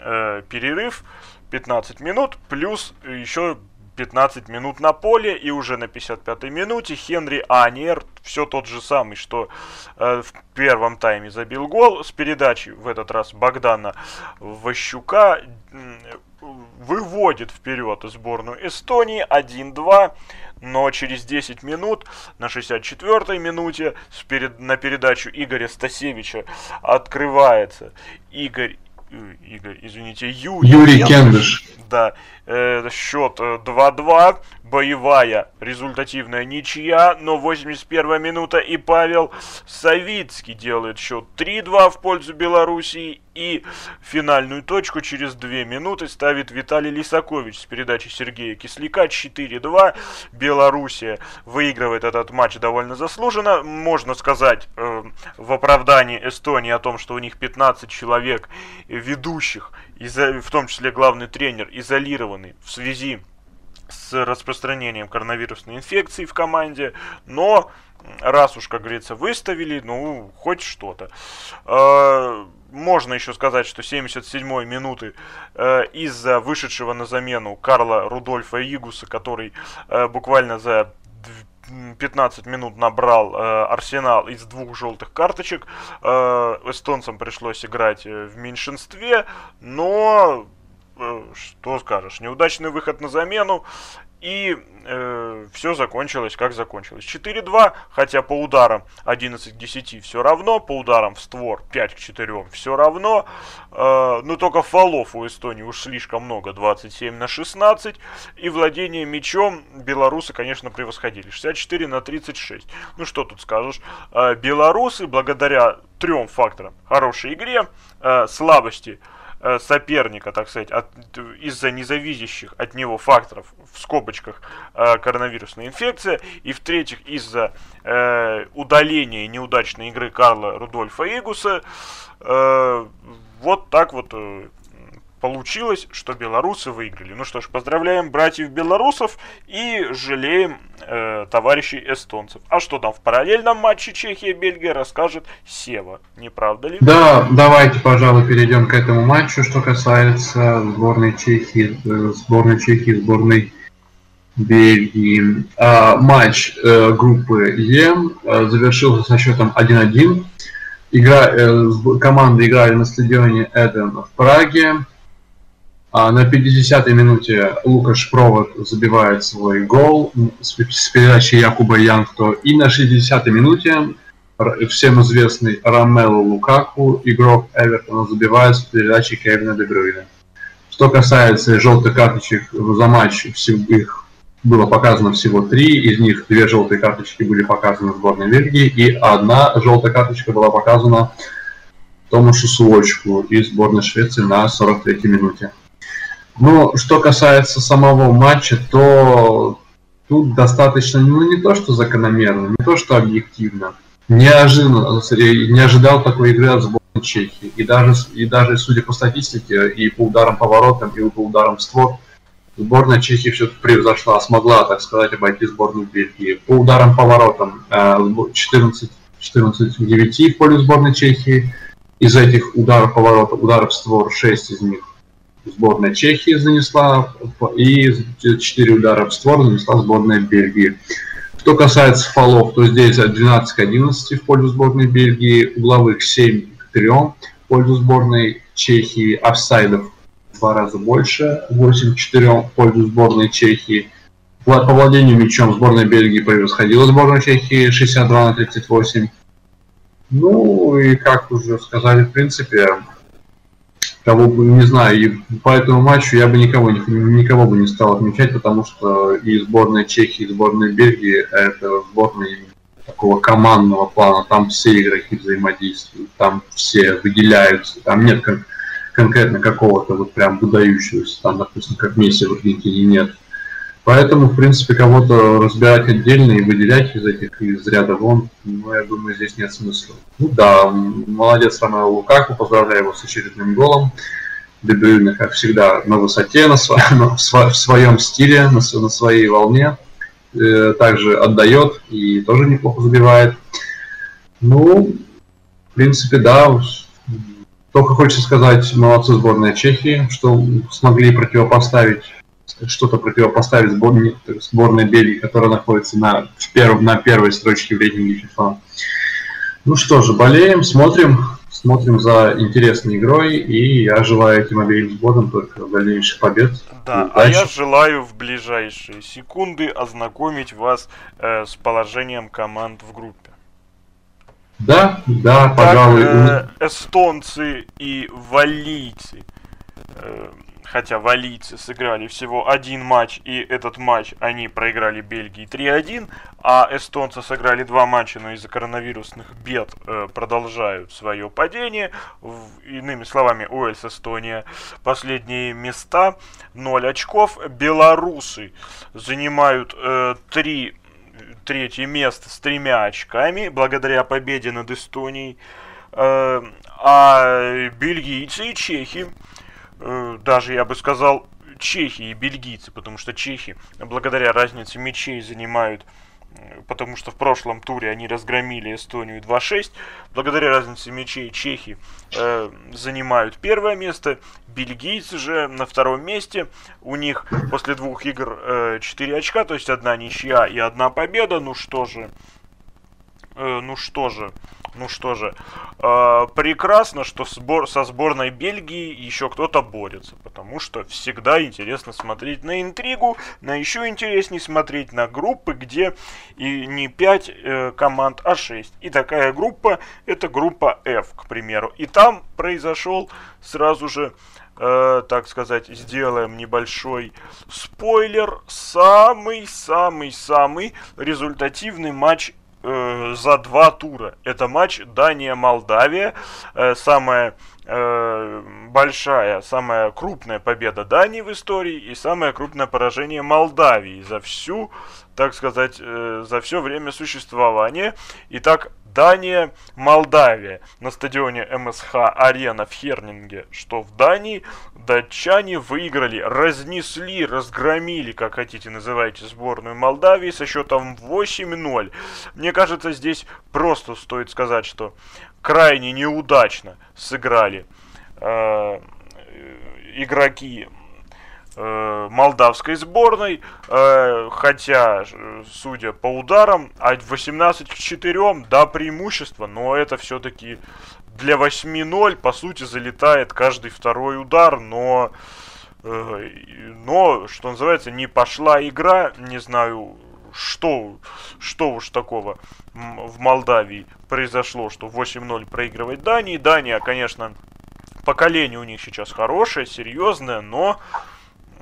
э, перерыв, 15 минут, плюс еще 15 минут на поле, и уже на 55-й минуте Хенри Аниер, все тот же самый, что э, в первом тайме забил гол, с передачи в этот раз Богдана Ващука выводит вперед сборную Эстонии 1-2, но через 10 минут, на 64-й минуте, перед, на передачу Игоря Стасевича открывается Игорь Э, Игорь, извините, Юрий, Юрий Кендыш. Да, э, счет 2-2, э, боевая результативная ничья, но 81 минута и Павел Савицкий делает счет 3-2 в пользу Белоруссии и финальную точку через 2 минуты ставит Виталий Лисакович с передачи Сергея Кисляка 4-2. Белоруссия выигрывает этот матч довольно заслуженно. Можно сказать э, в оправдании Эстонии о том, что у них 15 человек ведущих, в том числе главный тренер, изолированный в связи с распространением коронавирусной инфекции в команде, но раз уж, как говорится, выставили, ну, хоть что-то. Э, можно еще сказать, что 77-й минуты э, из-за вышедшего на замену Карла Рудольфа Игуса, который э, буквально за 15 минут набрал э, Арсенал из двух желтых карточек. Э, эстонцам пришлось играть э, в меньшинстве, но э, что скажешь, неудачный выход на замену. И э, все закончилось, как закончилось. 4-2, хотя по ударам 11 к 10 все равно, по ударам в створ 5 к 4 все равно. Э, но только фолов у Эстонии уж слишком много, 27 на 16. И владение мячом белорусы, конечно, превосходили. 64 на 36. Ну что тут скажешь. Э, белорусы, благодаря трем факторам. Хорошей игре, э, слабости соперника, так сказать, из-за независящих от него факторов, в скобочках, э, коронавирусная инфекция, и в-третьих, из-за э, удаления неудачной игры Карла Рудольфа Игуса, э, вот так вот э, получилось, что белорусы выиграли. Ну что ж, поздравляем братьев белорусов и жалеем э, товарищей эстонцев. А что там в параллельном матче Чехия-Бельгия расскажет Сева, не правда ли? Да, давайте, пожалуй, перейдем к этому матчу, что касается сборной Чехии, э, сборной Чехии, сборной Бельгии. А, матч э, группы Е э, завершился со счетом 1-1. Игра, э, команды играли на стадионе Эден в Праге. А на 50-й минуте Лукаш Провод забивает свой гол с передачи Якуба Янхто. И на 60-й минуте всем известный Рамело Лукаку, игрок Эвертона, забивает с передачи Кевина Дебрюйна. Что касается желтых карточек за матч, их было показано всего три, из них две желтые карточки были показаны в сборной Бельгии, и одна желтая карточка была показана Томашу Суочку из сборной Швеции на 43-й минуте. Ну, что касается самого матча, то тут достаточно, ну, не то, что закономерно, не то, что объективно. Неожиданно, не ожидал такой игры от сборной Чехии. И даже, и даже, судя по статистике, и по ударам по воротам, и по ударам створ, сборная Чехии все-таки превзошла, смогла, так сказать, обойти сборную Бельгии. По ударам по воротам 14, 14 9 в поле сборной Чехии. Из этих ударов по воротам, ударов створ 6 из них сборная Чехии занесла, и 4 удара в створ занесла сборная Бельгии. Что касается фолов, то здесь 12 к 11 в пользу сборной Бельгии, угловых 7 к 3 в пользу сборной Чехии, офсайдов в два раза больше, 8-4 в пользу сборной Чехии. По владению мячом сборная Бельгии превосходила сборную Чехии 62 на 38. Ну и как уже сказали, в принципе, кого бы, не знаю, и по этому матчу я бы никого, никого бы не стал отмечать, потому что и сборная Чехии, и сборная Бельгии это сборные такого командного плана, там все игроки взаимодействуют, там все выделяются, там нет кон- конкретно какого-то вот прям выдающегося, там, допустим, как Месси в Аргентине нет. Поэтому, в принципе, кого-то разбирать отдельно и выделять из этих из ряда вон, ну, я думаю, здесь нет смысла. Ну да, молодец Ромео Лукаку, поздравляю его с очередным голом. Дебрюйна, как всегда, на высоте, на сво... в своем стиле, на, на своей волне. Э, также отдает и тоже неплохо забивает. Ну, в принципе, да, только хочется сказать, молодцы сборная Чехии, что смогли противопоставить что-то противопоставить сборной, сборной Бельгии, которая находится на, перв, на первой строчке в рейтинге FIFA. Ну что же, болеем, смотрим, смотрим за интересной игрой, и я желаю этим обеим сборам только дальнейших побед. Да, а я желаю в ближайшие секунды ознакомить вас э, с положением команд в группе. Да, да, так, пожалуй. Э, эстонцы и валийцы э, хотя валийцы сыграли всего один матч, и этот матч они проиграли Бельгии 3-1, а эстонцы сыграли два матча, но из-за коронавирусных бед э, продолжают свое падение. В, иными словами, Уэльс, Эстония, последние места, 0 очков. Белорусы занимают э, 3 третье место с тремя очками, благодаря победе над Эстонией. Э, а бельгийцы и чехи даже, я бы сказал, чехи и бельгийцы, потому что чехи, благодаря разнице мячей, занимают э, потому что в прошлом туре они разгромили Эстонию 2-6. Благодаря разнице мячей чехи э, занимают первое место, бельгийцы же на втором месте. У них после двух игр э, 4 очка, то есть одна ничья и одна победа. Ну что же, э, ну что же, ну что же, э, прекрасно, что сбор, со сборной Бельгии еще кто-то борется, потому что всегда интересно смотреть на интригу, на еще интереснее смотреть на группы, где и не 5 э, команд, а 6. И такая группа, это группа F, к примеру. И там произошел сразу же э, так сказать, сделаем небольшой спойлер, самый-самый-самый результативный матч э, за два тура. Это матч Дания-Молдавия. Э, самая э, большая, самая крупная победа Дании в истории и самое крупное поражение Молдавии за всю, так сказать, э, за все время существования. Итак, Дания, Молдавия на стадионе МСХ Арена в Хернинге, что в Дании датчане выиграли, разнесли, разгромили, как хотите называйте, сборную Молдавии со счетом 8-0. Мне кажется, здесь просто стоит сказать, что крайне неудачно сыграли э, игроки молдавской сборной, э, хотя, судя по ударам, 18 к 4, да, преимущество, но это все-таки для 8-0, по сути, залетает каждый второй удар, но, э, но, что называется, не пошла игра, не знаю, что, что уж такого в Молдавии произошло, что 8-0 проигрывает Дании. Дания, конечно, поколение у них сейчас хорошее, серьезное, но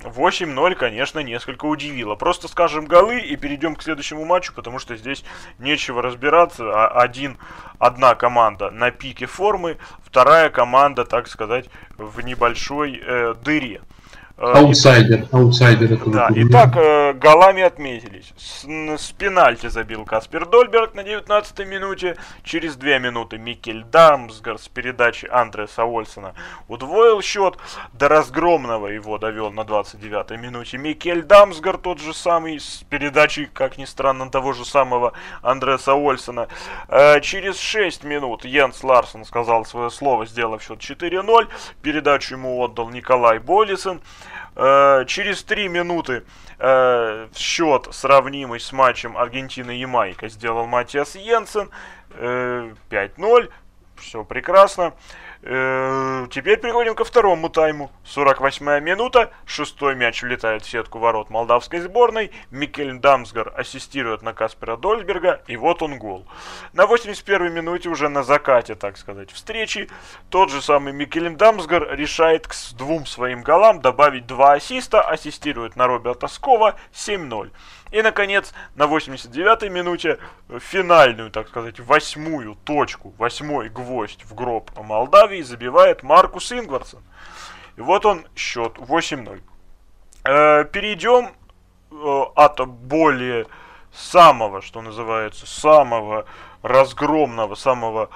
8-0, конечно, несколько удивило. Просто скажем голы и перейдем к следующему матчу, потому что здесь нечего разбираться. А один, одна команда на пике формы, вторая команда, так сказать, в небольшой э, дыре. Э, аутсайдер, аутсайдер. Это да, итак, э, голами отметились. С, с пенальти забил Каспер Дольберг на 19 минуте. Через 2 минуты Микель Дамсгар с передачи Андреса Ольсона удвоил счет. До разгромного его довел на 29 минуте Микель Дамсгар, тот же самый, с передачей, как ни странно, того же самого Андреса Ольсона. Э, через 6 минут Йенс Ларсон сказал свое слово, сделав счет 4-0. Передачу ему отдал Николай Болисен. Э, через 3 минуты э, счет, сравнимый с матчем Аргентины-Ямайка, сделал Матиас Йенсен. Э, 5-0. Все прекрасно. Э, теперь переходим ко второму тайму. 48-я минута. Шестой мяч влетает в сетку ворот молдавской сборной. Микель Дамсгар ассистирует на Каспера Дольсберга. И вот он гол. На 81-й минуте уже на закате, так сказать, встречи. Тот же самый Микель Дамсгар решает к двум своим голам добавить два ассиста. Ассистирует на Роберта Скова 7-0. И, наконец, на 89-й минуте финальную, так сказать, восьмую точку, восьмой гвоздь в гроб Молдавии забивает Маркус Ингварсон. И вот он счет 8-0. Э, перейдем э, от более самого, что называется, самого разгромного, самого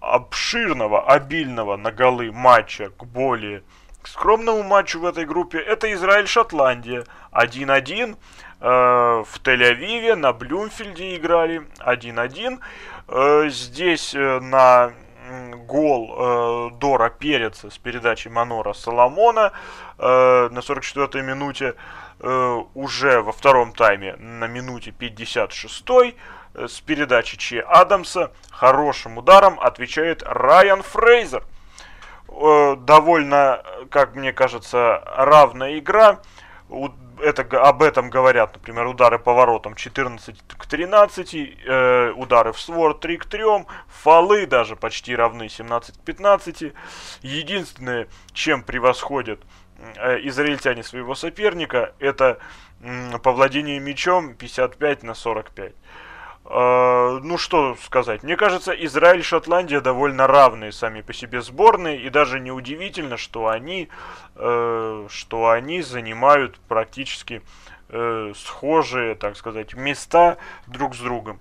обширного, обильного на голы матча к более скромному матчу в этой группе. Это Израиль-Шотландия 1-1. Э, в Тель-Авиве, на Блюмфильде играли 1-1. Э, здесь э, на гол Дора Переца с передачей Манора Соломона на 44-й минуте уже во втором тайме на минуте 56 с передачи Че Адамса хорошим ударом отвечает Райан Фрейзер. Довольно, как мне кажется, равная игра это, об этом говорят, например, удары по воротам 14 к 13, э, удары в свор 3 к 3, фолы даже почти равны 17 к 15. Единственное, чем превосходят э, израильтяне своего соперника, это э, по владению мячом 55 на 45. Э, ну что сказать, мне кажется, Израиль и Шотландия довольно равные сами по себе сборные, и даже неудивительно, что они, э, что они занимают практически э, схожие, так сказать, места друг с другом.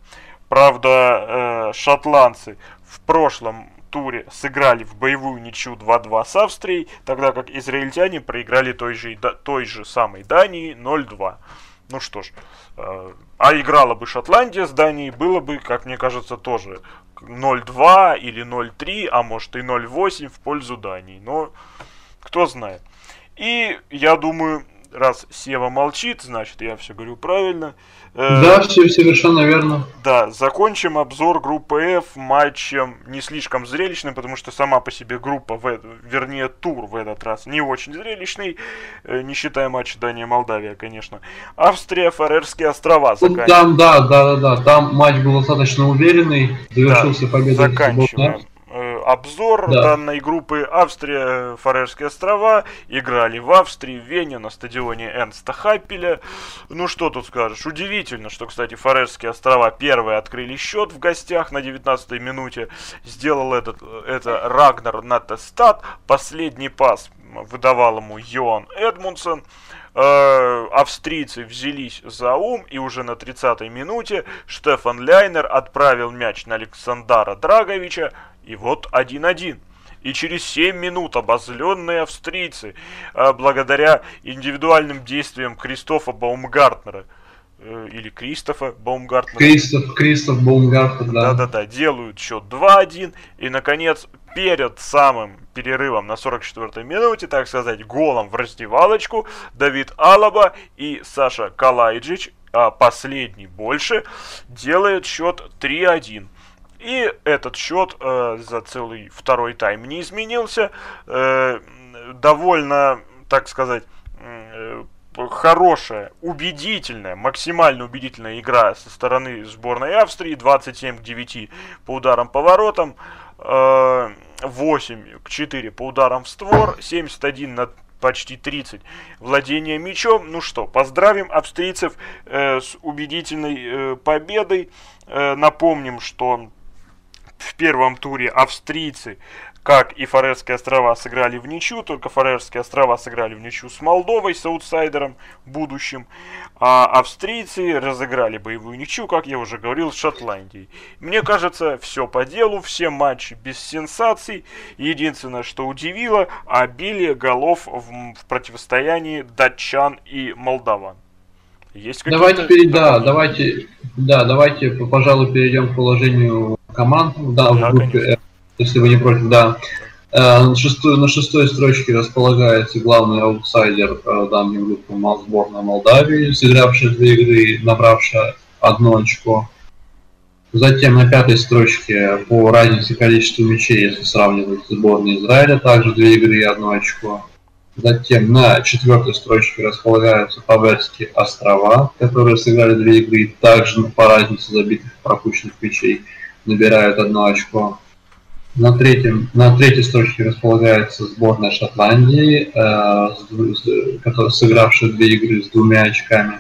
Правда, шотландцы в прошлом туре сыграли в боевую ничью 2-2 с Австрией, тогда как израильтяне проиграли той же, той же самой Дании 0-2. Ну что ж, э, а играла бы Шотландия с Данией, было бы, как мне кажется, тоже 0-2 или 0-3, а может и 0-8 в пользу Дании. Но кто знает. И я думаю, раз Сева молчит, значит я все говорю правильно. Э, да, все совершенно верно. Да, закончим обзор группы F матчем не слишком зрелищным, потому что сама по себе группа, в, вернее тур в этот раз не очень зрелищный, э, не считая матча Дания-Молдавия, конечно. Австрия, Фарерские острова заканчиваем. Там, да, да, да, да, там матч был достаточно уверенный, завершился да, победой. Заканчиваем обзор да. данной группы Австрия, Фарерские острова. Играли в Австрии, в Вене, на стадионе Энста Хаппеля. Ну что тут скажешь? Удивительно, что, кстати, Фарерские острова первые открыли счет в гостях на 19-й минуте. Сделал этот, это Рагнар Натестат. Последний пас выдавал ему Йоан Эдмунсон. Э, австрийцы взялись за ум, и уже на 30-й минуте Штефан Ляйнер отправил мяч на Александра Драговича, и вот 1-1. И через 7 минут обозленные австрийцы, э, благодаря индивидуальным действиям Кристофа Баумгартнера, э, или Кристофа Баумгартнера. Кристоф, Кристоф Баумгартнер, да. Да-да-да, делают счет 2-1. И, наконец, перед самым перерывом на 44-й минуте, так сказать, голом в раздевалочку, Давид Алаба и Саша Калайджич, а последний больше, делают счет 3-1. И этот счет э, за целый второй тайм не изменился. Э, довольно, так сказать, э, хорошая, убедительная, максимально убедительная игра со стороны сборной Австрии. 27 к 9 по ударам по воротам. Э, 8 к 4 по ударам в створ. 71 на почти 30 владения мячом. Ну что, поздравим австрийцев э, с убедительной э, победой. Э, напомним, что в первом туре австрийцы, как и Фарерские острова, сыграли в ничью, только Фарерские острова сыграли в ничью с Молдовой, с аутсайдером будущим, а австрийцы разыграли боевую ничью, как я уже говорил, с Шотландией. Мне кажется, все по делу, все матчи без сенсаций. Единственное, что удивило, обилие голов в, в противостоянии датчан и молдаван. Есть давайте перейдем, да, давайте, да, давайте, пожалуй, перейдем к положению команд, да, в группе F, если вы не против, да. Э, на шестой, на шестой строчке располагается главный аутсайдер э, данной группы сборная Молдавии, сыгравшая две игры, набравшая одно очко. Затем на пятой строчке по разнице количества мячей, если сравнивать сборной Израиля, также две игры и одно очко. Затем на четвертой строчке располагаются Павельские острова, которые сыграли две игры, также по разнице забитых пропущенных мячей набирают одно очко. На, третьем, на третьей строчке располагается сборная Шотландии, э, сыгравшая две игры с двумя очками.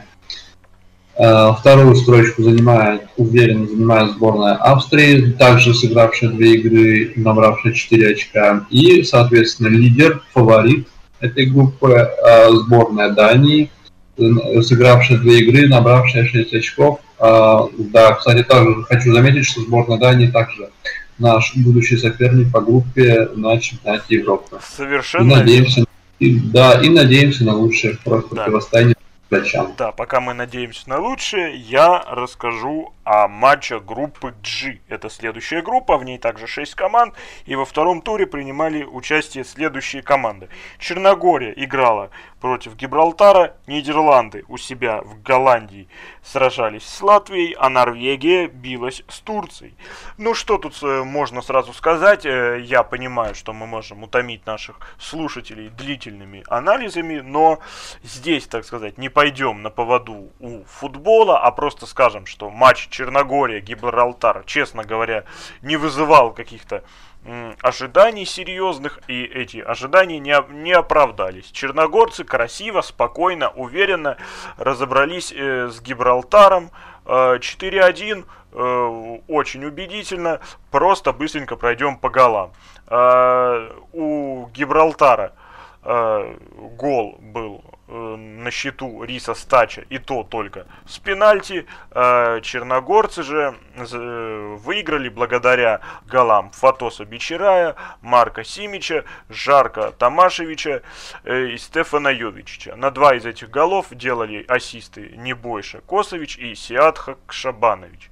Э, вторую строчку занимает, уверенно занимает сборная Австрии, также сыгравшая две игры, набравшая 4 очка. И, соответственно, лидер, фаворит этой группы, э, сборная Дании, сыгравшая две игры, набравшая 6 очков. Э, да, кстати, также хочу заметить, что сборная Дании также наш будущий соперник по группе на чемпионате Европы. Совершенно. И надеемся, и, да, и надеемся на лучшее противостояние да. Да, пока мы надеемся на лучшее, я расскажу о матче группы G. Это следующая группа, в ней также 6 команд, и во втором туре принимали участие следующие команды. Черногория играла против Гибралтара, Нидерланды у себя в Голландии сражались с Латвией, а Норвегия билась с Турцией. Ну что тут э, можно сразу сказать, э, я понимаю, что мы можем утомить наших слушателей длительными анализами, но здесь, так сказать, не пойдем на поводу у футбола, а просто скажем, что матч Черногория, Гибралтар, честно говоря, не вызывал каких-то ожиданий серьезных, и эти ожидания не, не оправдались. Черногорцы красиво, спокойно, уверенно разобрались э, с Гибралтаром. Э, 4-1, э, очень убедительно, просто быстренько пройдем по голам. Э, у Гибралтара э, гол был Э, на счету Риса Стача, и то только с пенальти. Э, черногорцы же э, выиграли благодаря голам Фатоса Бичерая, Марка Симича, Жарка Тамашевича и Стефана Йовичича. На два из этих голов делали ассисты Небойша Косович и Сиатха Кшабанович.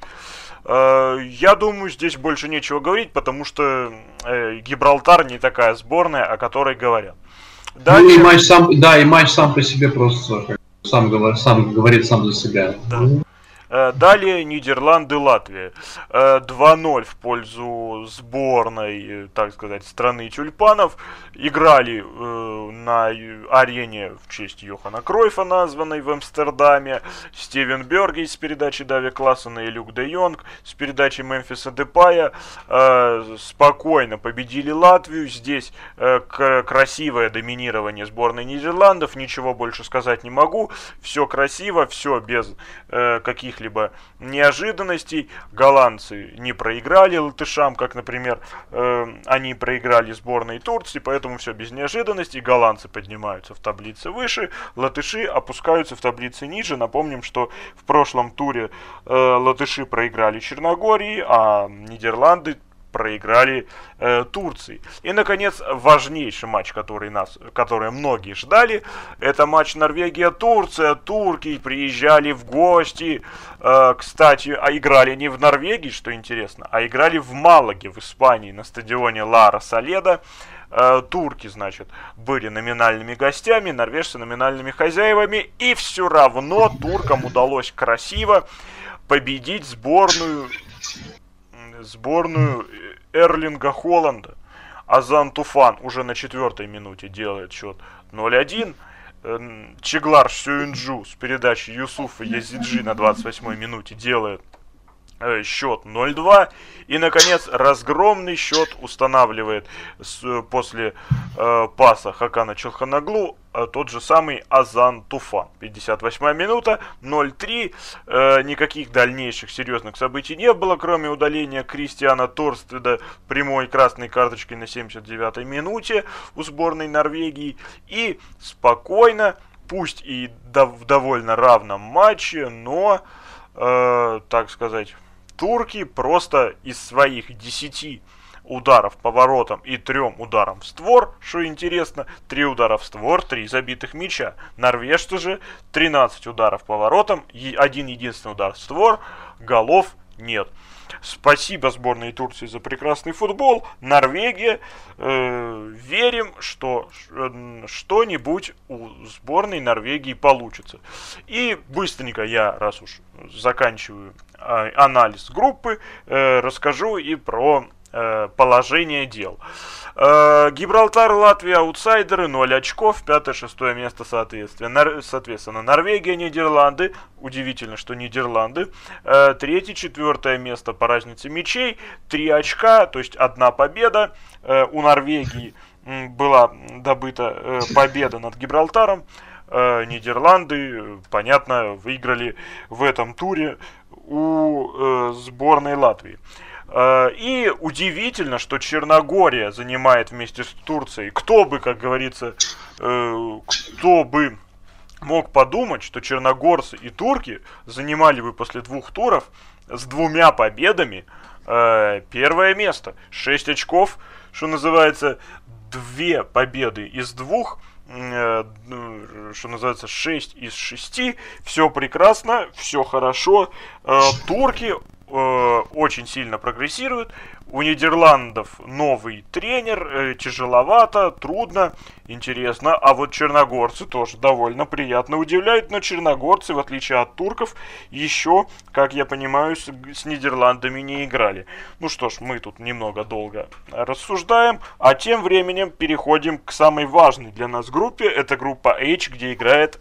Я думаю, здесь больше нечего говорить, потому что Гибралтар не такая сборная, о которой говорят. Да, ну и матч сам, да, и матч сам по себе просто сам, говор, сам говорит сам за себя. Да. Далее Нидерланды, Латвия. 2-0 э, в пользу сборной, э, так сказать, страны тюльпанов. Играли на арене в честь Йохана Кройфа, названной в Амстердаме. Стивен Берги с передачи Дави Классена и Люк де Йонг с передачи Мемфиса Депая. Спокойно победили Латвию. Здесь красивое доминирование сборной Нидерландов. Ничего больше сказать не могу. Все красиво, все без каких каких-либо неожиданностей. Голландцы не проиграли латышам, как, например, э, они проиграли сборной Турции, поэтому все без неожиданностей. Голландцы поднимаются в таблице выше, латыши опускаются в таблице ниже. Напомним, что в прошлом туре э, латыши проиграли Черногории, а Нидерланды проиграли э, Турции. И, наконец, важнейший матч, который, нас, который многие ждали, это матч Норвегия-Турция. Турки приезжали в гости, э, кстати, а играли не в Норвегии, что интересно, а играли в Малаге, в Испании, на стадионе Лара Саледа. Э, турки, значит, были номинальными гостями, норвежцы номинальными хозяевами, и все равно туркам удалось красиво победить сборную сборную Эрлинга Холланда. Азан Туфан уже на четвертой минуте делает счет 0-1. Чеглар Сюинджу с передачи Юсуфа Язиджи на 28-й минуте делает Э, счет 0-2. И, наконец, разгромный счет устанавливает после э, паса Хакана Челханаглу э, тот же самый Азан Туфан. 58 минута, 0-3. Э, никаких дальнейших серьезных событий не было, кроме удаления Кристиана Торстеда прямой красной карточкой на 79-й минуте у сборной Норвегии. И спокойно, пусть и в довольно равном матче, но, э, так сказать турки просто из своих 10 ударов по воротам и трем ударам в створ, что интересно, три удара в створ, три забитых мяча. Норвежцы же 13 ударов по воротам, один единственный удар в створ, голов нет. Спасибо сборной Турции за прекрасный футбол. Норвегия. Э, верим, что э, что-нибудь у сборной Норвегии получится. И быстренько я, раз уж заканчиваю э, анализ группы, э, расскажу и про положение дел. Э, Гибралтар, Латвия, аутсайдеры, 0 очков, 5-6 место соответственно. Соответственно. Норвегия, Нидерланды, удивительно, что Нидерланды. Э, третье, четвертое место по разнице мячей, 3 очка, то есть одна победа. Э, у Норвегии была добыта э, победа над Гибралтаром. Э, Нидерланды, понятно, выиграли в этом туре у э, сборной Латвии. Э, и удивительно, что Черногория занимает вместе с Турцией. Кто бы, как говорится, э, кто бы мог подумать, что черногорцы и турки занимали бы после двух туров с двумя победами э, первое место. Шесть очков, что называется, две победы из двух что называется, 6 из 6. Все прекрасно, все хорошо. Турки э, очень сильно прогрессирует. У Нидерландов новый тренер, э, тяжеловато, трудно, интересно. А вот черногорцы тоже довольно приятно удивляют. Но черногорцы, в отличие от турков, еще, как я понимаю, с, с Нидерландами не играли. Ну что ж, мы тут немного долго рассуждаем. А тем временем переходим к самой важной для нас группе. Это группа H, где играет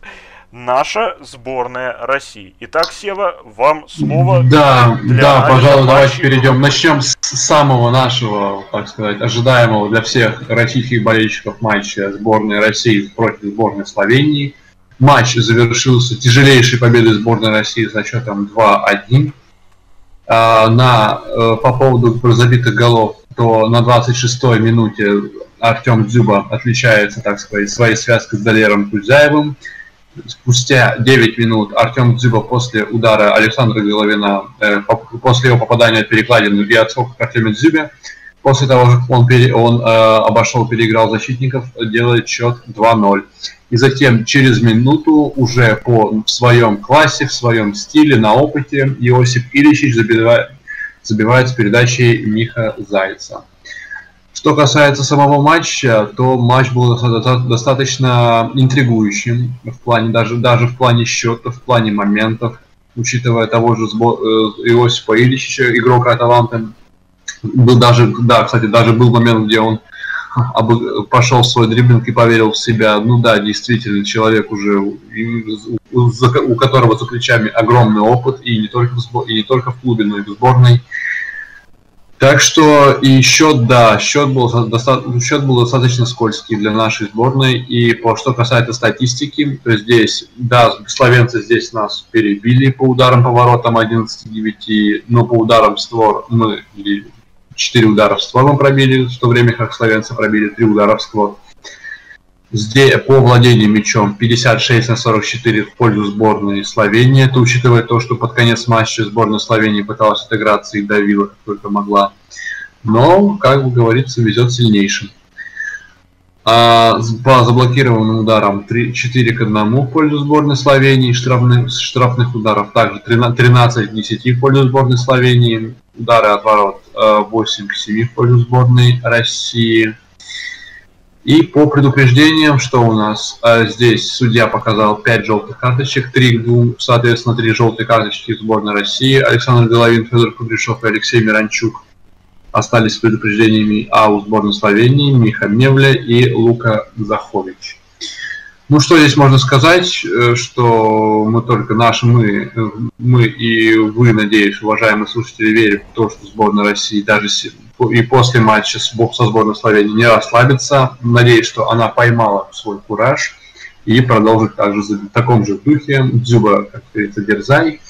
наша сборная России. Итак, Сева, вам слово. Да, да, пожалуй, давайте перейдем. Начнем с самого нашего, так сказать, ожидаемого для всех российских болельщиков матча сборной России против сборной Словении. Матч завершился тяжелейшей победой сборной России со счетом 2-1. А, на, э, по поводу забитых голов, то на 26-й минуте Артем Дзюба отличается, так сказать, своей связкой с Далером Кузяевым спустя 9 минут Артем Дзюба после удара Александра Головина, э, после его попадания в перекладину и отскока к Артеме Дзюбе, после того, как он, пере, он э, обошел, переиграл защитников, делает счет 2-0. И затем через минуту уже по своем классе, в своем стиле, на опыте Иосип Ильичич забивает, забивает с передачей Миха Зайца. Что касается самого матча, то матч был достаточно интригующим в плане даже даже в плане счета, в плане моментов, учитывая того же э, Иосипа Ильича, игрока Аталанты. Был даже, да, кстати, даже был момент, где он пошел в свой дриблинг и поверил в себя. Ну да, действительно, человек уже, у которого за плечами огромный опыт, и не только в, и не только в клубе, но и в сборной. Так что и счет, да, счет был, доста- счет был достаточно скользкий для нашей сборной. И по что касается статистики, то здесь, да, словенцы здесь нас перебили по ударам по воротам 11-9, но по ударам в створ мы 4 удара в створ мы пробили, в то время как словенцы пробили 3 удара в створ. Здесь по владению мячом 56 на 44 в пользу сборной Словении. Это учитывая то, что под конец матча сборная Словении пыталась отыграться и давила, как только могла. Но, как говорится, везет сильнейшим. А, по заблокированным ударам 3, 4 к 1 в пользу сборной Словении, штрафных, штрафных ударов также 13 к 10 в пользу сборной Словении, удары от ворот 8 к 7 в пользу сборной России. И по предупреждениям, что у нас а, здесь судья показал 5 желтых карточек, 3 к 2, соответственно, 3 желтые карточки сборной России. Александр Головин, Федор Кудряшов и Алексей Миранчук остались с предупреждениями А у сборной Словении, Миха Мевля и Лука Захович. Ну что здесь можно сказать, э, что мы только наши, мы, мы и вы, надеюсь, уважаемые слушатели, верим в то, что сборная России даже и после матча со сборной Словении не расслабится. Надеюсь, что она поймала свой кураж и продолжит также в таком же духе. Дзюба, как говорится, дерзай.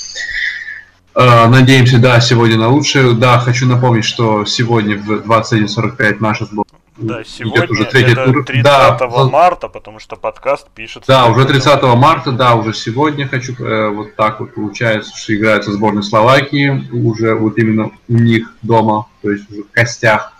Э, надеемся, да, сегодня на лучшее. Да, хочу напомнить, что сегодня в 21.45 наша сборная да, сегодня уже третий это тур. 30 да, марта, потому что подкаст пишется. Да, уже 30 марта, да, уже сегодня хочу, э, вот так вот получается, что играется сборная Словакии, уже вот именно у них дома, то есть уже в костях.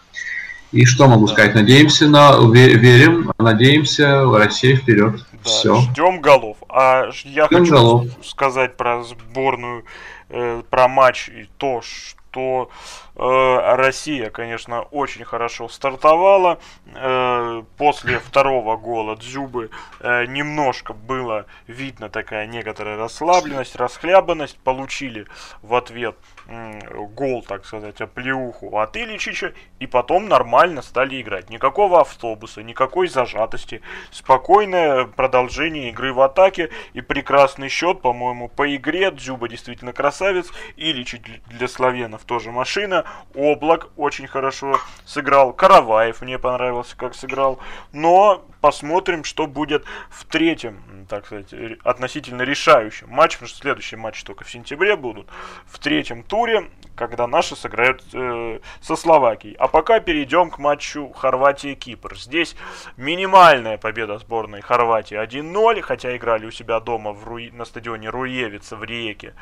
И что могу да. сказать, надеемся на, верим, надеемся, Россия вперед. Да, Все. Ждем голов. А я ждем хочу голов. сказать про сборную, э, про матч и то, что что э, Россия, конечно, очень хорошо стартовала. Э, после второго гола Дзюбы э, немножко было видно такая некоторая расслабленность, расхлябанность. Получили в ответ гол, так сказать, оплеуху. От Ильичича, и потом нормально стали играть. Никакого автобуса, никакой зажатости, спокойное продолжение игры в атаке и прекрасный счет, по-моему, по игре. Дзюба действительно красавец, Ильич для славянов тоже машина, Облак очень хорошо сыграл, Караваев мне понравился, как сыграл, но посмотрим, что будет в третьем, так сказать, относительно решающем матче, потому что следующий матч только в сентябре будут, в третьем туре, когда наши сыграют э, со Словакией. А пока перейдем к матчу Хорватия-Кипр. Здесь минимальная победа сборной Хорватии 1-0, хотя играли у себя дома в Руи, на стадионе Руевица в Риеке.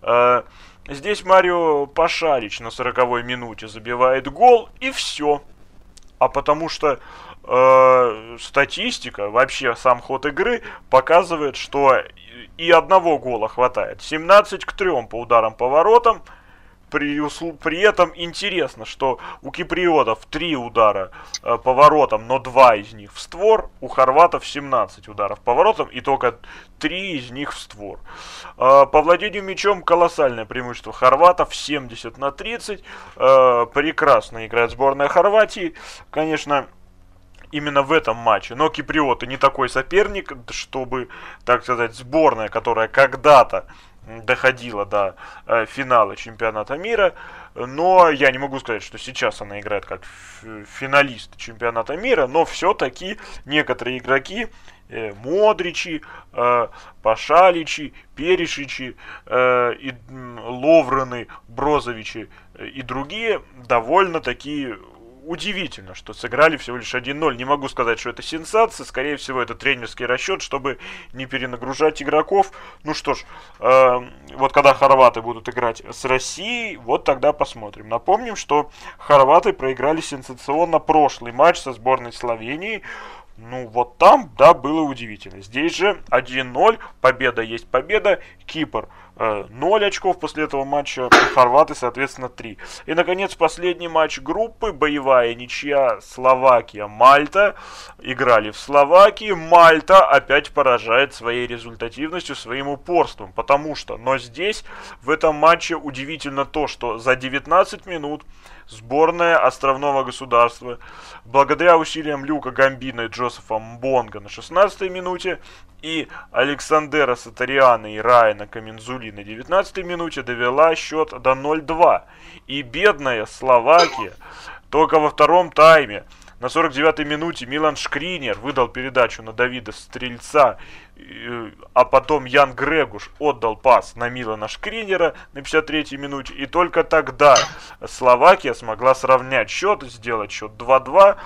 Э, здесь Марио Пашарич на 40-й минуте забивает гол, и все. А потому что э, статистика, вообще сам ход игры показывает, что и одного гола хватает. 17 к 3 по ударам по воротам. При, при этом интересно, что у киприотов 3 удара э, по воротам, но 2 из них в створ. У хорватов 17 ударов по воротам и только 3 из них в створ. Э, по владению мячом колоссальное преимущество хорватов 70 на 30. Э, прекрасно играет сборная Хорватии. Конечно, именно в этом матче. Но киприоты не такой соперник, чтобы, так сказать, сборная, которая когда-то доходила до э, финала чемпионата мира, но я не могу сказать, что сейчас она играет как финалист чемпионата мира, но все-таки некоторые игроки, э, Модричи, э, Пашаличи, Перешичи, э, и, Ловрены, Брозовичи э, и другие довольно такие удивительно, что сыграли всего лишь 1-0. Не могу сказать, что это сенсация. Скорее всего, это тренерский расчет, чтобы не перенагружать игроков. Ну что ж, э, вот когда хорваты будут играть с Россией, вот тогда посмотрим. Напомним, что хорваты проиграли сенсационно прошлый матч со сборной Словении. Ну, вот там, да, было удивительно. Здесь же 1-0, победа есть победа. Кипр 0 э, очков после этого матча, хорваты, соответственно, 3. И, наконец, последний матч группы, боевая ничья Словакия-Мальта. Играли в Словакии, Мальта опять поражает своей результативностью, своим упорством, потому что, но здесь, в этом матче удивительно то, что за 19 минут сборная островного государства, благодаря усилиям Люка Гамбина и Джозефа Мбонга на 16 минуте и Александера Сатариана и Райана Камензули на 19 минуте довела счет до 0-2. И бедная Словакия только во втором тайме. На 49-й минуте Милан Шкринер выдал передачу на Давида Стрельца, а потом Ян Грегуш отдал пас на Милана Шкринера на 53-й минуте. И только тогда Словакия смогла сравнять счет, сделать счет 2-2.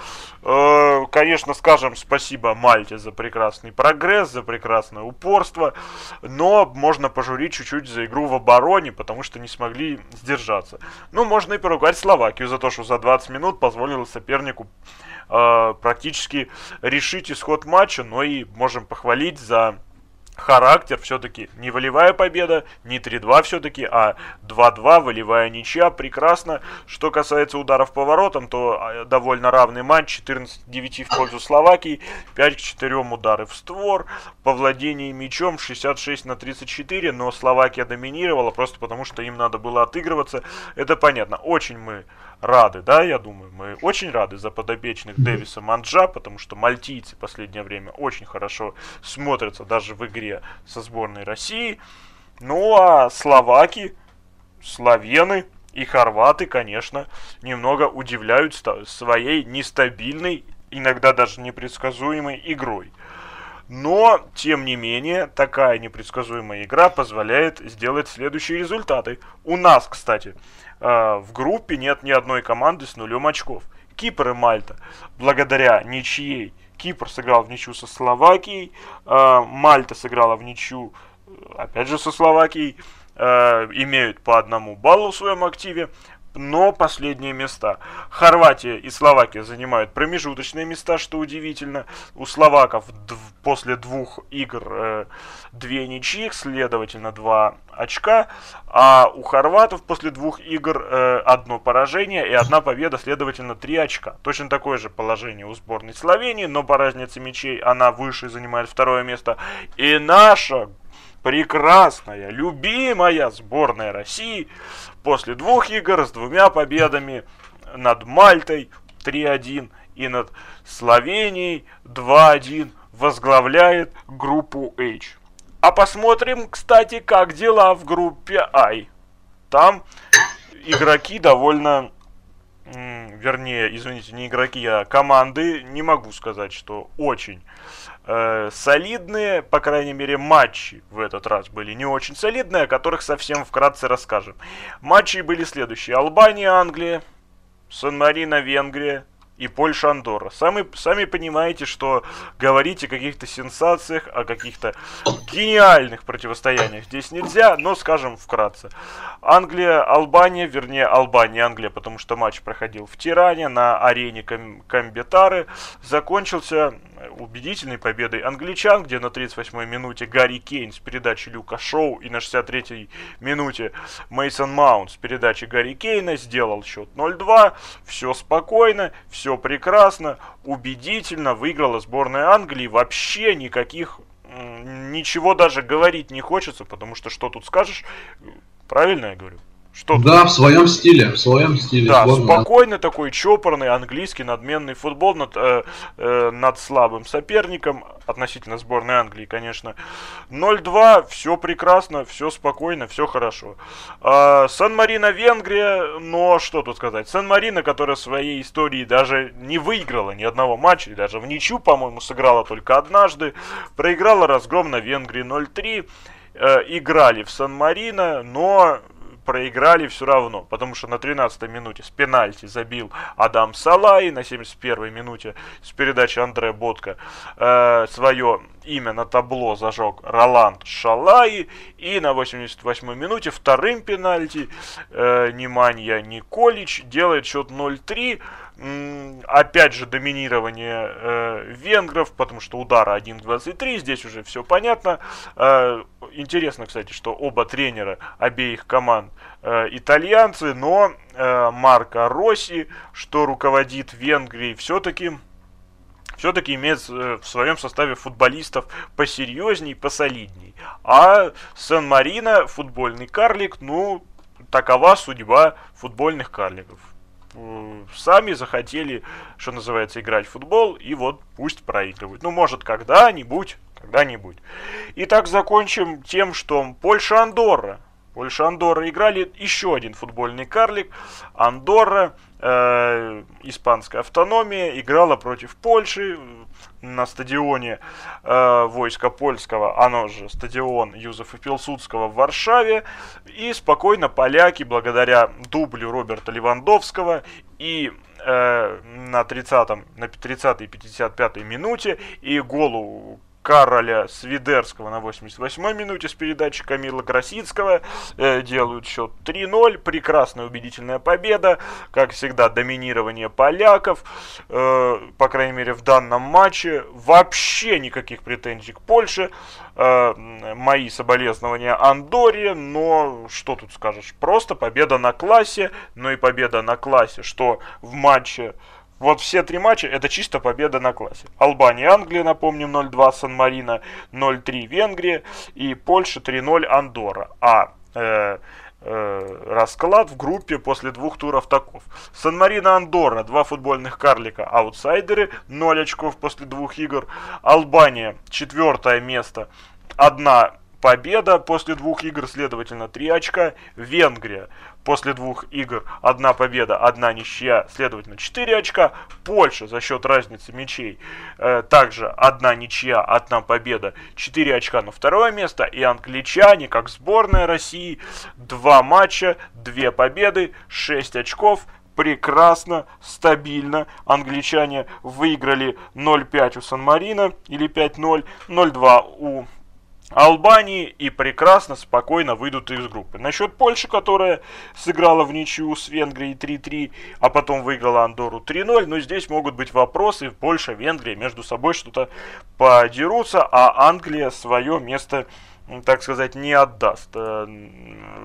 Э, конечно, скажем спасибо Мальте за прекрасный прогресс, за прекрасное упорство, но можно пожурить чуть-чуть за игру в обороне, потому что не смогли сдержаться. Ну, можно и поругать Словакию за то, что за 20 минут позволила сопернику э, практически решить исход матча, но и можем похвалить за характер. Все-таки не волевая победа, не 3-2 все-таки, а 2-2, волевая ничья, прекрасно. Что касается ударов по воротам, то а, довольно равный матч, 14-9 в пользу Словакии, 5 к 4 удары в створ, по владению мячом 66 на 34, но Словакия доминировала просто потому, что им надо было отыгрываться, это понятно. Очень мы рады, да, я думаю, мы очень рады за подопечных Дэвиса Манджа, потому что мальтийцы в последнее время очень хорошо смотрятся даже в игре со сборной России. Ну а словаки, словены и хорваты, конечно, немного удивляют своей нестабильной, иногда даже непредсказуемой игрой. Но, тем не менее, такая непредсказуемая игра позволяет сделать следующие результаты. У нас, кстати, в группе нет ни одной команды с нулем очков. Кипр и Мальта, благодаря ничьей, Кипр сыграл в ничью со Словакией, э, Мальта сыграла в ничью, опять же, со Словакией, э, имеют по одному баллу в своем активе но последние места. Хорватия и Словакия занимают промежуточные места, что удивительно. У словаков после двух игр э, две ничьих, следовательно, два очка, а у хорватов после двух игр э, одно поражение и одна победа, следовательно, три очка. Точно такое же положение у сборной Словении, но по разнице мячей она выше занимает второе место. И наша прекрасная, любимая сборная России после двух игр с двумя победами над Мальтой 3-1 и над Словенией 2-1 возглавляет группу H. А посмотрим, кстати, как дела в группе I. Там игроки довольно, вернее, извините, не игроки, а команды, не могу сказать, что очень э, солидные, по крайней мере, матчи в этот раз были не очень солидные, о которых совсем вкратце расскажем. Матчи были следующие. Албания, Англия, Сан-Марино, Венгрия, и Польша Андорра. Сами, сами понимаете, что говорить о каких-то сенсациях, о каких-то гениальных противостояниях здесь нельзя, но скажем вкратце. Англия, Албания, вернее Албания, Англия, потому что матч проходил в Тиране на арене Кам Камбетары, закончился убедительной победой англичан, где на 38-й минуте Гарри Кейн с передачи Люка Шоу и на 63-й минуте Мейсон Маунт с передачи Гарри Кейна сделал счет 0-2. Все спокойно, все прекрасно, убедительно выиграла сборная Англии. Вообще никаких ничего даже говорить не хочется, потому что что тут скажешь, правильно я говорю? Что да, в своем стиле, в своем стиле. Да, сложно. спокойный такой, чопорный, английский, надменный футбол над, э, э, над слабым соперником, относительно сборной Англии, конечно. 0-2, все прекрасно, все спокойно, все хорошо. Э, Сан-Марино, Венгрия, но что тут сказать. Сан-Марино, которая в своей истории даже не выиграла ни одного матча, и даже в ничью, по-моему, сыграла только однажды, проиграла разгром на Венгрии 0-3. Э, играли в Сан-Марино, но проиграли все равно, потому что на 13-й минуте с пенальти забил Адам Салай, на 71-й минуте с передачи Андре Ботка э, свое имя на табло зажег Роланд Шалай, и на 88-й минуте вторым пенальти э, ни Манья, ни Колич делает счет 0-3, опять же доминирование э, венгров, потому что удара 1-23, здесь уже все понятно. Э, интересно, кстати, что оба тренера обеих команд э, итальянцы, но э, Марко Росси, что руководит Венгрией, все-таки все-таки имеет э, в своем составе футболистов посерьезней, посолидней. А Сан-Марино, футбольный карлик, ну, такова судьба футбольных карликов. Э, сами захотели, что называется, играть в футбол, и вот пусть проигрывают. Ну, может, когда-нибудь, когда-нибудь. Итак, закончим тем, что Польша-Андорра. Польша-Андорра играли еще один футбольный карлик. Андорра э, испанская автономия, играла против Польши на стадионе э, войска польского, оно же стадион Юзефа Пилсудского в Варшаве, и спокойно поляки, благодаря дублю Роберта Левандовского и э, на 30 на 30 и 55 минуте и голу Кароля Свидерского на 88-й минуте с передачи Камила Красицкого. Э, делают счет 3-0. Прекрасная убедительная победа. Как всегда, доминирование поляков. Э, по крайней мере, в данном матче. Вообще никаких претензий к Польше. Э, мои соболезнования Андоре. Но что тут скажешь? Просто победа на классе. Но и победа на классе, что в матче вот все три матча это чисто победа на классе. Албания, Англия, напомним, 0-2, Сан-Марино, 0-3, Венгрия и Польша 3-0, Андорра. А э, э, расклад в группе после двух туров таков. Сан-Марино, Андорра, два футбольных карлика, аутсайдеры, 0 очков после двух игр. Албания, четвертое место, одна победа после двух игр, следовательно, 3 очка. Венгрия после двух игр одна победа, одна ничья, следовательно, 4 очка. Польша за счет разницы мячей э, также одна ничья, одна победа, 4 очка на второе место. И англичане, как сборная России, два матча, две победы, 6 очков, прекрасно, стабильно. Англичане выиграли 0-5 у Сан-Марина или 5-0, 0-2 у Албании и прекрасно, спокойно выйдут из группы. Насчет Польши, которая сыграла в ничью с Венгрией 3-3, а потом выиграла Андору 3-0, но здесь могут быть вопросы. Польша, Венгрия между собой что-то подерутся, а Англия свое место так сказать, не отдаст э,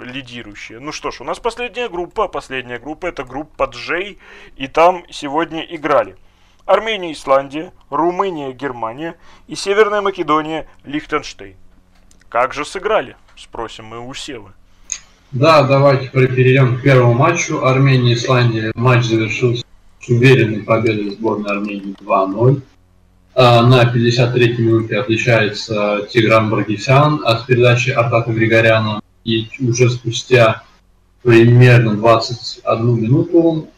лидирующие. Ну что ж, у нас последняя группа. Последняя группа это группа Джей. И там сегодня играли Армения, Исландия, Румыния, Германия и Северная Македония, Лихтенштейн. Как же сыграли? Спросим мы у Севы. Да, давайте перейдем к первому матчу. Армения, Исландия. Матч завершился с уверенной победой сборной Армении 2-0. А, на 53-й минуте отличается Тигран Баргисян от передачи Артака Григоряна. И уже спустя примерно 21 минуту,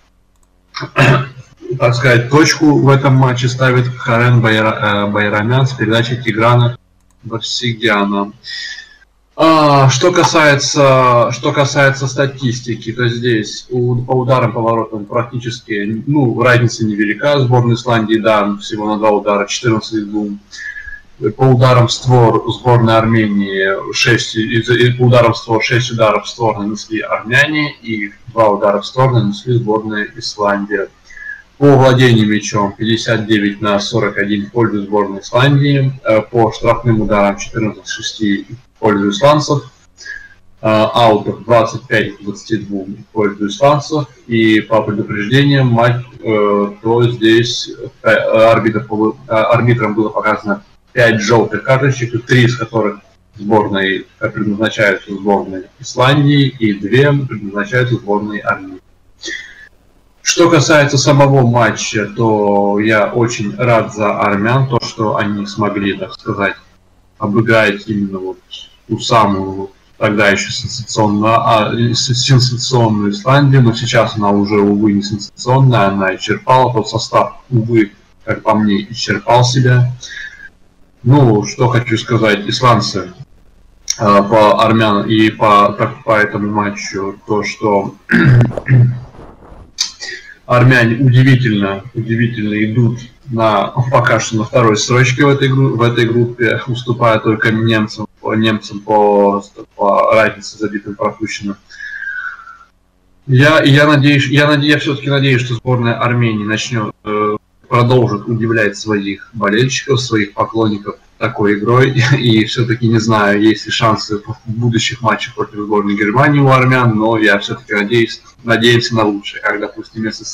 так сказать, точку в этом матче ставит Харен Байра, э, Байрамян с передачей Тиграна Барсигяна. А, что касается, что касается статистики, то здесь у, по ударам поворотам практически, ну, разница невелика. Сборная Исландии, да, всего на два удара, 14 2. По ударам в створ сборной Армении 6, и, по ударам в створ 6 ударов в створ нанесли армяне и 2 удара в створ нанесли сборная Исландия. По владению мячом 59 на 41 в пользу сборной Исландии. Э, по штрафным ударам 14 6 пользу исландцев, аутов 25 22 в пользу исландцев, и по предупреждениям мать, э, то здесь э, арбитром, э, арбитром было показано 5 желтых карточек, 3 из которых сборной предназначаются сборной Исландии и 2 предназначаются сборной Армении. Что касается самого матча, то я очень рад за армян, то, что они смогли, так сказать, обыграть именно вот ту самую тогда еще сенсационную, а, сенсационную Исландию, но сейчас она уже, увы, не сенсационная, она исчерпала тот состав, увы, как по мне, исчерпал себя. Ну, что хочу сказать, исландцы э, по армянам и по, так, по этому матчу, то, что армяне удивительно, удивительно идут на, пока что на второй строчке в этой, в этой группе, уступая только немцам, немцам по, по разнице забитым пропущенным. Я, я надеюсь, я, надеюсь, я все-таки надеюсь, что сборная Армении начнет, э, продолжит удивлять своих болельщиков, своих поклонников такой игрой. И все-таки не знаю, есть ли шансы в будущих матчах против сборной Германии у армян, но я все-таки надеюсь, надеемся на лучшее, как, допустим, если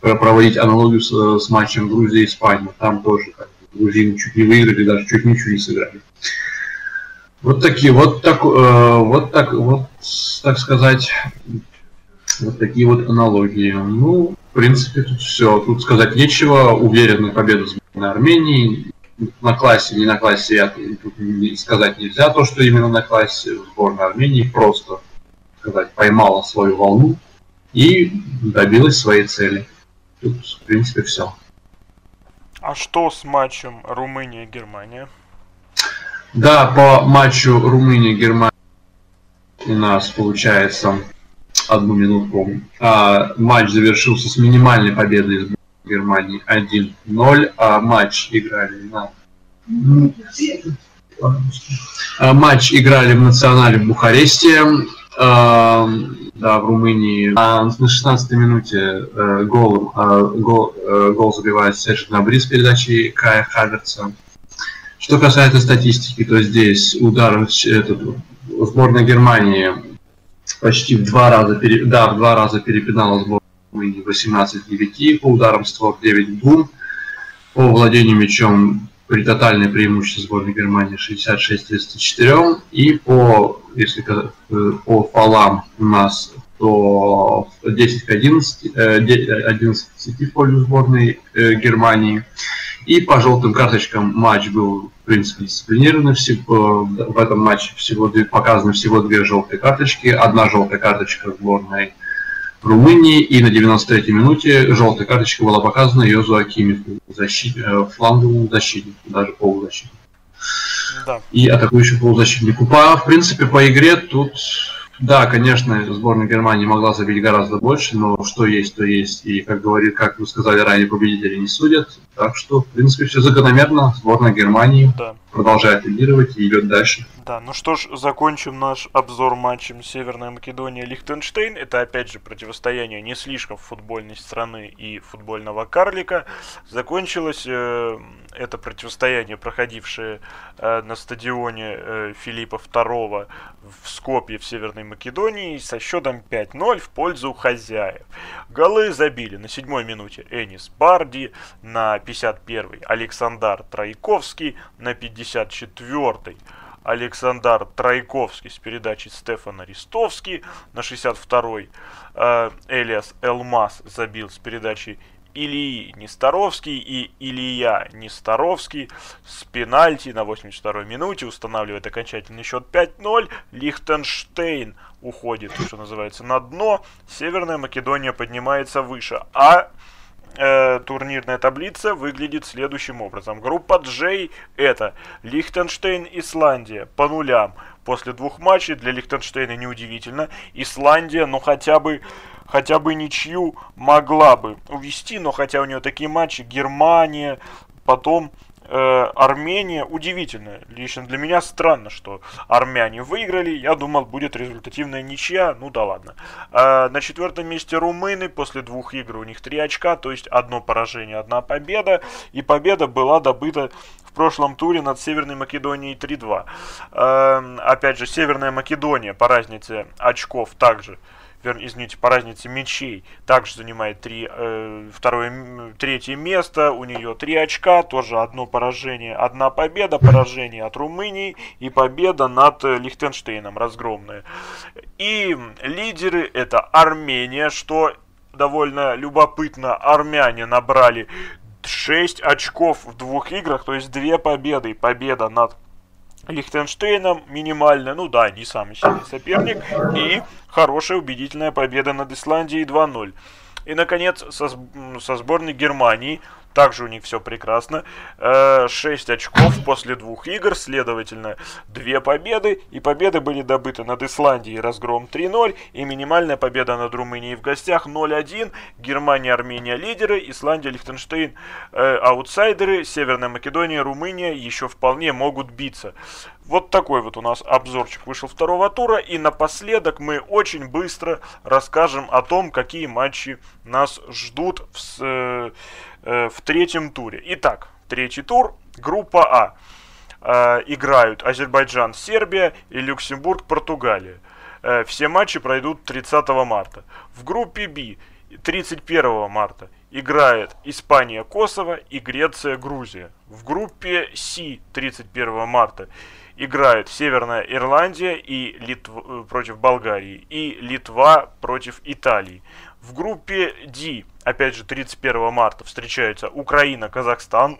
проводить аналогию с, с матчем Грузии и Испании. Там тоже как, грузины чуть не выиграли, даже чуть ничего не сыграли. Вот такие, вот так, э, вот так, вот, так сказать, вот такие вот аналогии. Ну, в принципе, тут все. Тут сказать нечего. Уверенную победу сборной Армении. На классе, не на классе, я тут сказать нельзя то, что именно на классе сборная Армении просто, сказать, поймала свою волну и добилась своей цели. Тут, в принципе, все. А что с матчем Румыния-Германия? Да, по матчу Румыния-Германия у нас получается одну минутку. А, матч завершился с минимальной победой Германии 1-0, а матч играли на а, матч играли в национале в Бухаресте. А, да, в Румынии. А на 16-й минуте э, гол, э, гол, э, гол забивает Серж Набри с передачи Кая Хаверца. Что касается статистики, то здесь удар этот, сборная Германии почти в два раза, пере, да, в два раза перепинала сборную Румынии 18-9, по ударам створ 9-2, по владению мячом при тотальное преимущество сборной Германии 66-34. И по, если э, по фалам у нас то 10 к 11, 11 в пользу сборной э, Германии. И по желтым карточкам матч был, в принципе, дисциплинированный. В этом матче всего показаны всего две желтые карточки. Одна желтая карточка сборной Румынии, и на 93-й минуте желтая карточка была показана Йозу Акимику, защит, э, фланговому защитнику, даже полузащитнику. Да. И атакующему полузащитнику. По, в принципе, по игре тут Да, конечно, сборная Германии могла забить гораздо больше, но что есть, то есть. И, как говорит, как вы сказали ранее, победители не судят. Так что, в принципе, все закономерно. Сборная Германии да. Продолжает лидировать и идет дальше. Да, ну что ж, закончим наш обзор матчем Северная Македония Лихтенштейн. Это опять же противостояние не слишком футбольной страны и футбольного карлика. Закончилось э, это противостояние, проходившее э, на стадионе э, Филиппа II в Скопье в Северной Македонии со счетом 5-0 в пользу хозяев. Голы забили на седьмой минуте Энис Барди, на 51-й Александр Трояковский, на 54-й Александр Тройковский с передачей Стефана Ристовский. На 62-й э, Элиас Элмас забил с передачей Ильи Несторовский и Илья Несторовский с пенальти на 82-й минуте устанавливает окончательный счет 5-0. Лихтенштейн уходит, что называется, на дно. Северная Македония поднимается выше. А э, турнирная таблица выглядит следующим образом. Группа J это Лихтенштейн, Исландия по нулям. После двух матчей для Лихтенштейна неудивительно. Исландия, ну хотя бы хотя бы ничью могла бы увести, но хотя у нее такие матчи, Германия, потом Армения удивительно. Лично для меня странно, что армяне выиграли. Я думал, будет результативная ничья. Ну да ладно. Э, на четвертом месте румыны. После двух игр у них три очка. То есть одно поражение, одна победа. И победа была добыта в прошлом туре над Северной Македонией 3-2. Э, опять же, Северная Македония по разнице очков также вернее, извините, по разнице мячей, также занимает три, э, второе, третье место, у нее три очка, тоже одно поражение, одна победа, поражение от Румынии и победа над э, Лихтенштейном, разгромная. И лидеры это Армения, что довольно любопытно, армяне набрали 6 очков в двух играх, то есть две победы, победа над Лихтенштейном минимальная, ну да, не самый сильный соперник, и хорошая убедительная победа над Исландией 2-0. И, наконец, со, со сборной Германии также у них все прекрасно. 6 э, очков после двух игр, следовательно, две победы. И победы были добыты над Исландией разгром 3-0. И минимальная победа над Румынией в гостях 0-1. Германия, Армения лидеры. Исландия, Лихтенштейн э, аутсайдеры. Северная Македония, Румыния еще вполне могут биться. Вот такой вот у нас обзорчик вышел второго тура. И напоследок мы очень быстро расскажем о том, какие матчи нас ждут в, э, э, в третьем туре. Итак, третий тур, группа А. Э, играют Азербайджан, Сербия и Люксембург, Португалия. Э, все матчи пройдут 30 марта. В группе Б 31 марта играет Испания, Косово и Греция, Грузия. В группе С 31 марта играют Северная Ирландия и Литв... Э, против Болгарии и Литва против Италии. В группе D, опять же 31 марта, встречаются Украина, Казахстан,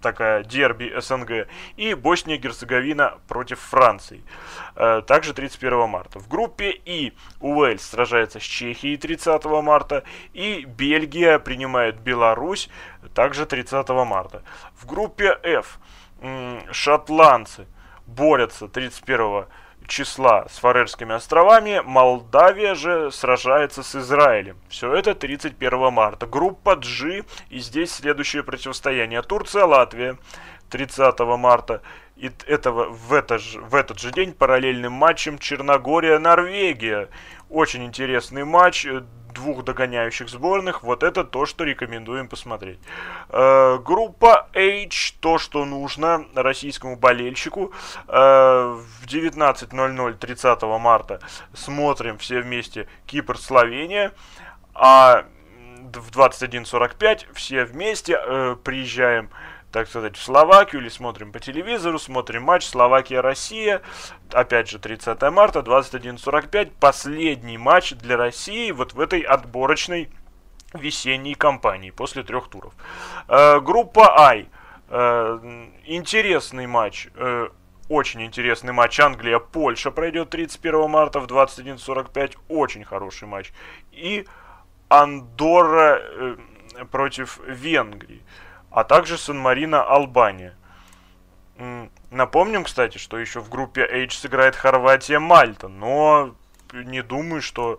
такая дерби СНГ, и Босния-Герцеговина против Франции, э, также 31 марта. В группе И Уэльс сражается с Чехией 30 марта, и Бельгия принимает Беларусь, также 30 марта. В группе F шотландцы борются 31 числа с Фарерскими островами, Молдавия же сражается с Израилем. Все это 31 марта. Группа G, и здесь следующее противостояние. Турция, Латвия, 30 марта. И этого, в, это же, в этот же день параллельным матчем Черногория, Норвегия. Очень интересный матч двух догоняющих сборных, вот это то, что рекомендуем посмотреть. Э, группа H, то, что нужно российскому болельщику. Э, в 19.00 30 марта смотрим все вместе Кипр-Словения. А в 21.45 все вместе э, приезжаем так сказать, в Словакию или смотрим по телевизору, смотрим матч Словакия-Россия, опять же 30 марта, 21.45, последний матч для России вот в этой отборочной весенней кампании после трех туров. Э, группа I. Э, интересный матч. Э, очень интересный матч. Англия-Польша пройдет 31 марта в 21.45. Очень хороший матч. И Андорра э, против Венгрии а также Сан-Марино Албания. Напомним, кстати, что еще в группе H сыграет Хорватия Мальта, но не думаю, что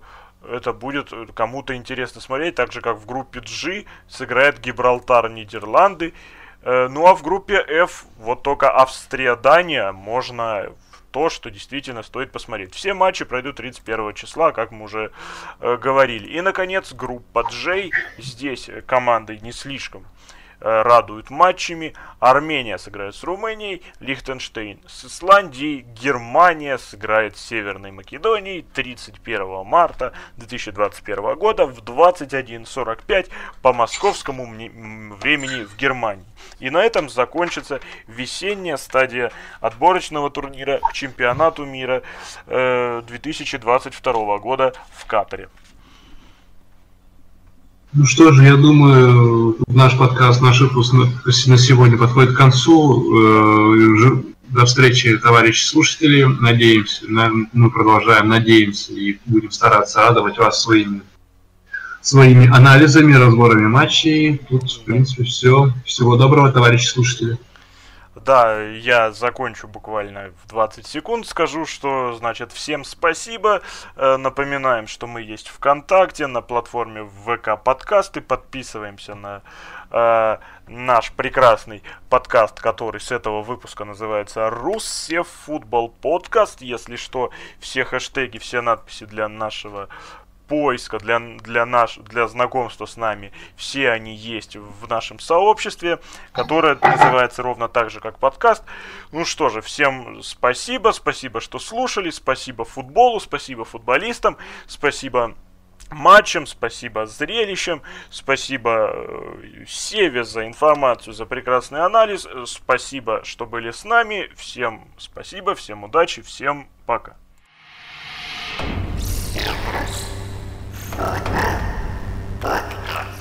это будет кому-то интересно смотреть, так же как в группе G сыграет Гибралтар, Нидерланды. Э, ну а в группе F вот только Австрия, Дания можно то, что действительно стоит посмотреть. Все матчи пройдут 31 числа, как мы уже э, говорили. И, наконец, группа J. Здесь команды не слишком Э, радуют матчами. Армения сыграет с Румынией, Лихтенштейн с Исландией, Германия сыграет с Северной Македонией 31 марта 2021 года в 21.45 по московскому времени в Германии. И на этом закончится весенняя стадия отборочного турнира к чемпионату мира э, 2022 года в Катаре. Ну что же, я думаю, наш подкаст, наш выпуск на сегодня подходит к концу. Э, до встречи, товарищи слушатели. Надеемся, мы продолжаем, надеемся и будем стараться радовать вас своими, своими анализами, разборами матчей. Тут, в принципе, все. Всего доброго, товарищи слушатели. Да, я закончу буквально в 20 секунд. Скажу, что, значит, всем спасибо. Э, напоминаем, что мы есть ВКонтакте, на платформе ВК подкасты. Подписываемся на э, наш прекрасный подкаст, который с этого выпуска называется Руссев Футбол Подкаст. Если что, все хэштеги, все надписи для нашего поиска, для, для, наш, для знакомства с нами, все они есть в нашем сообществе, которое называется ровно так же, как подкаст. Ну что же, всем спасибо, спасибо, что слушали, спасибо футболу, спасибо футболистам, спасибо матчем, спасибо зрелищем, спасибо э, Севе за информацию, за прекрасный анализ, спасибо, что были с нами, всем спасибо, всем удачи, всем пока. Podcast. Podcast.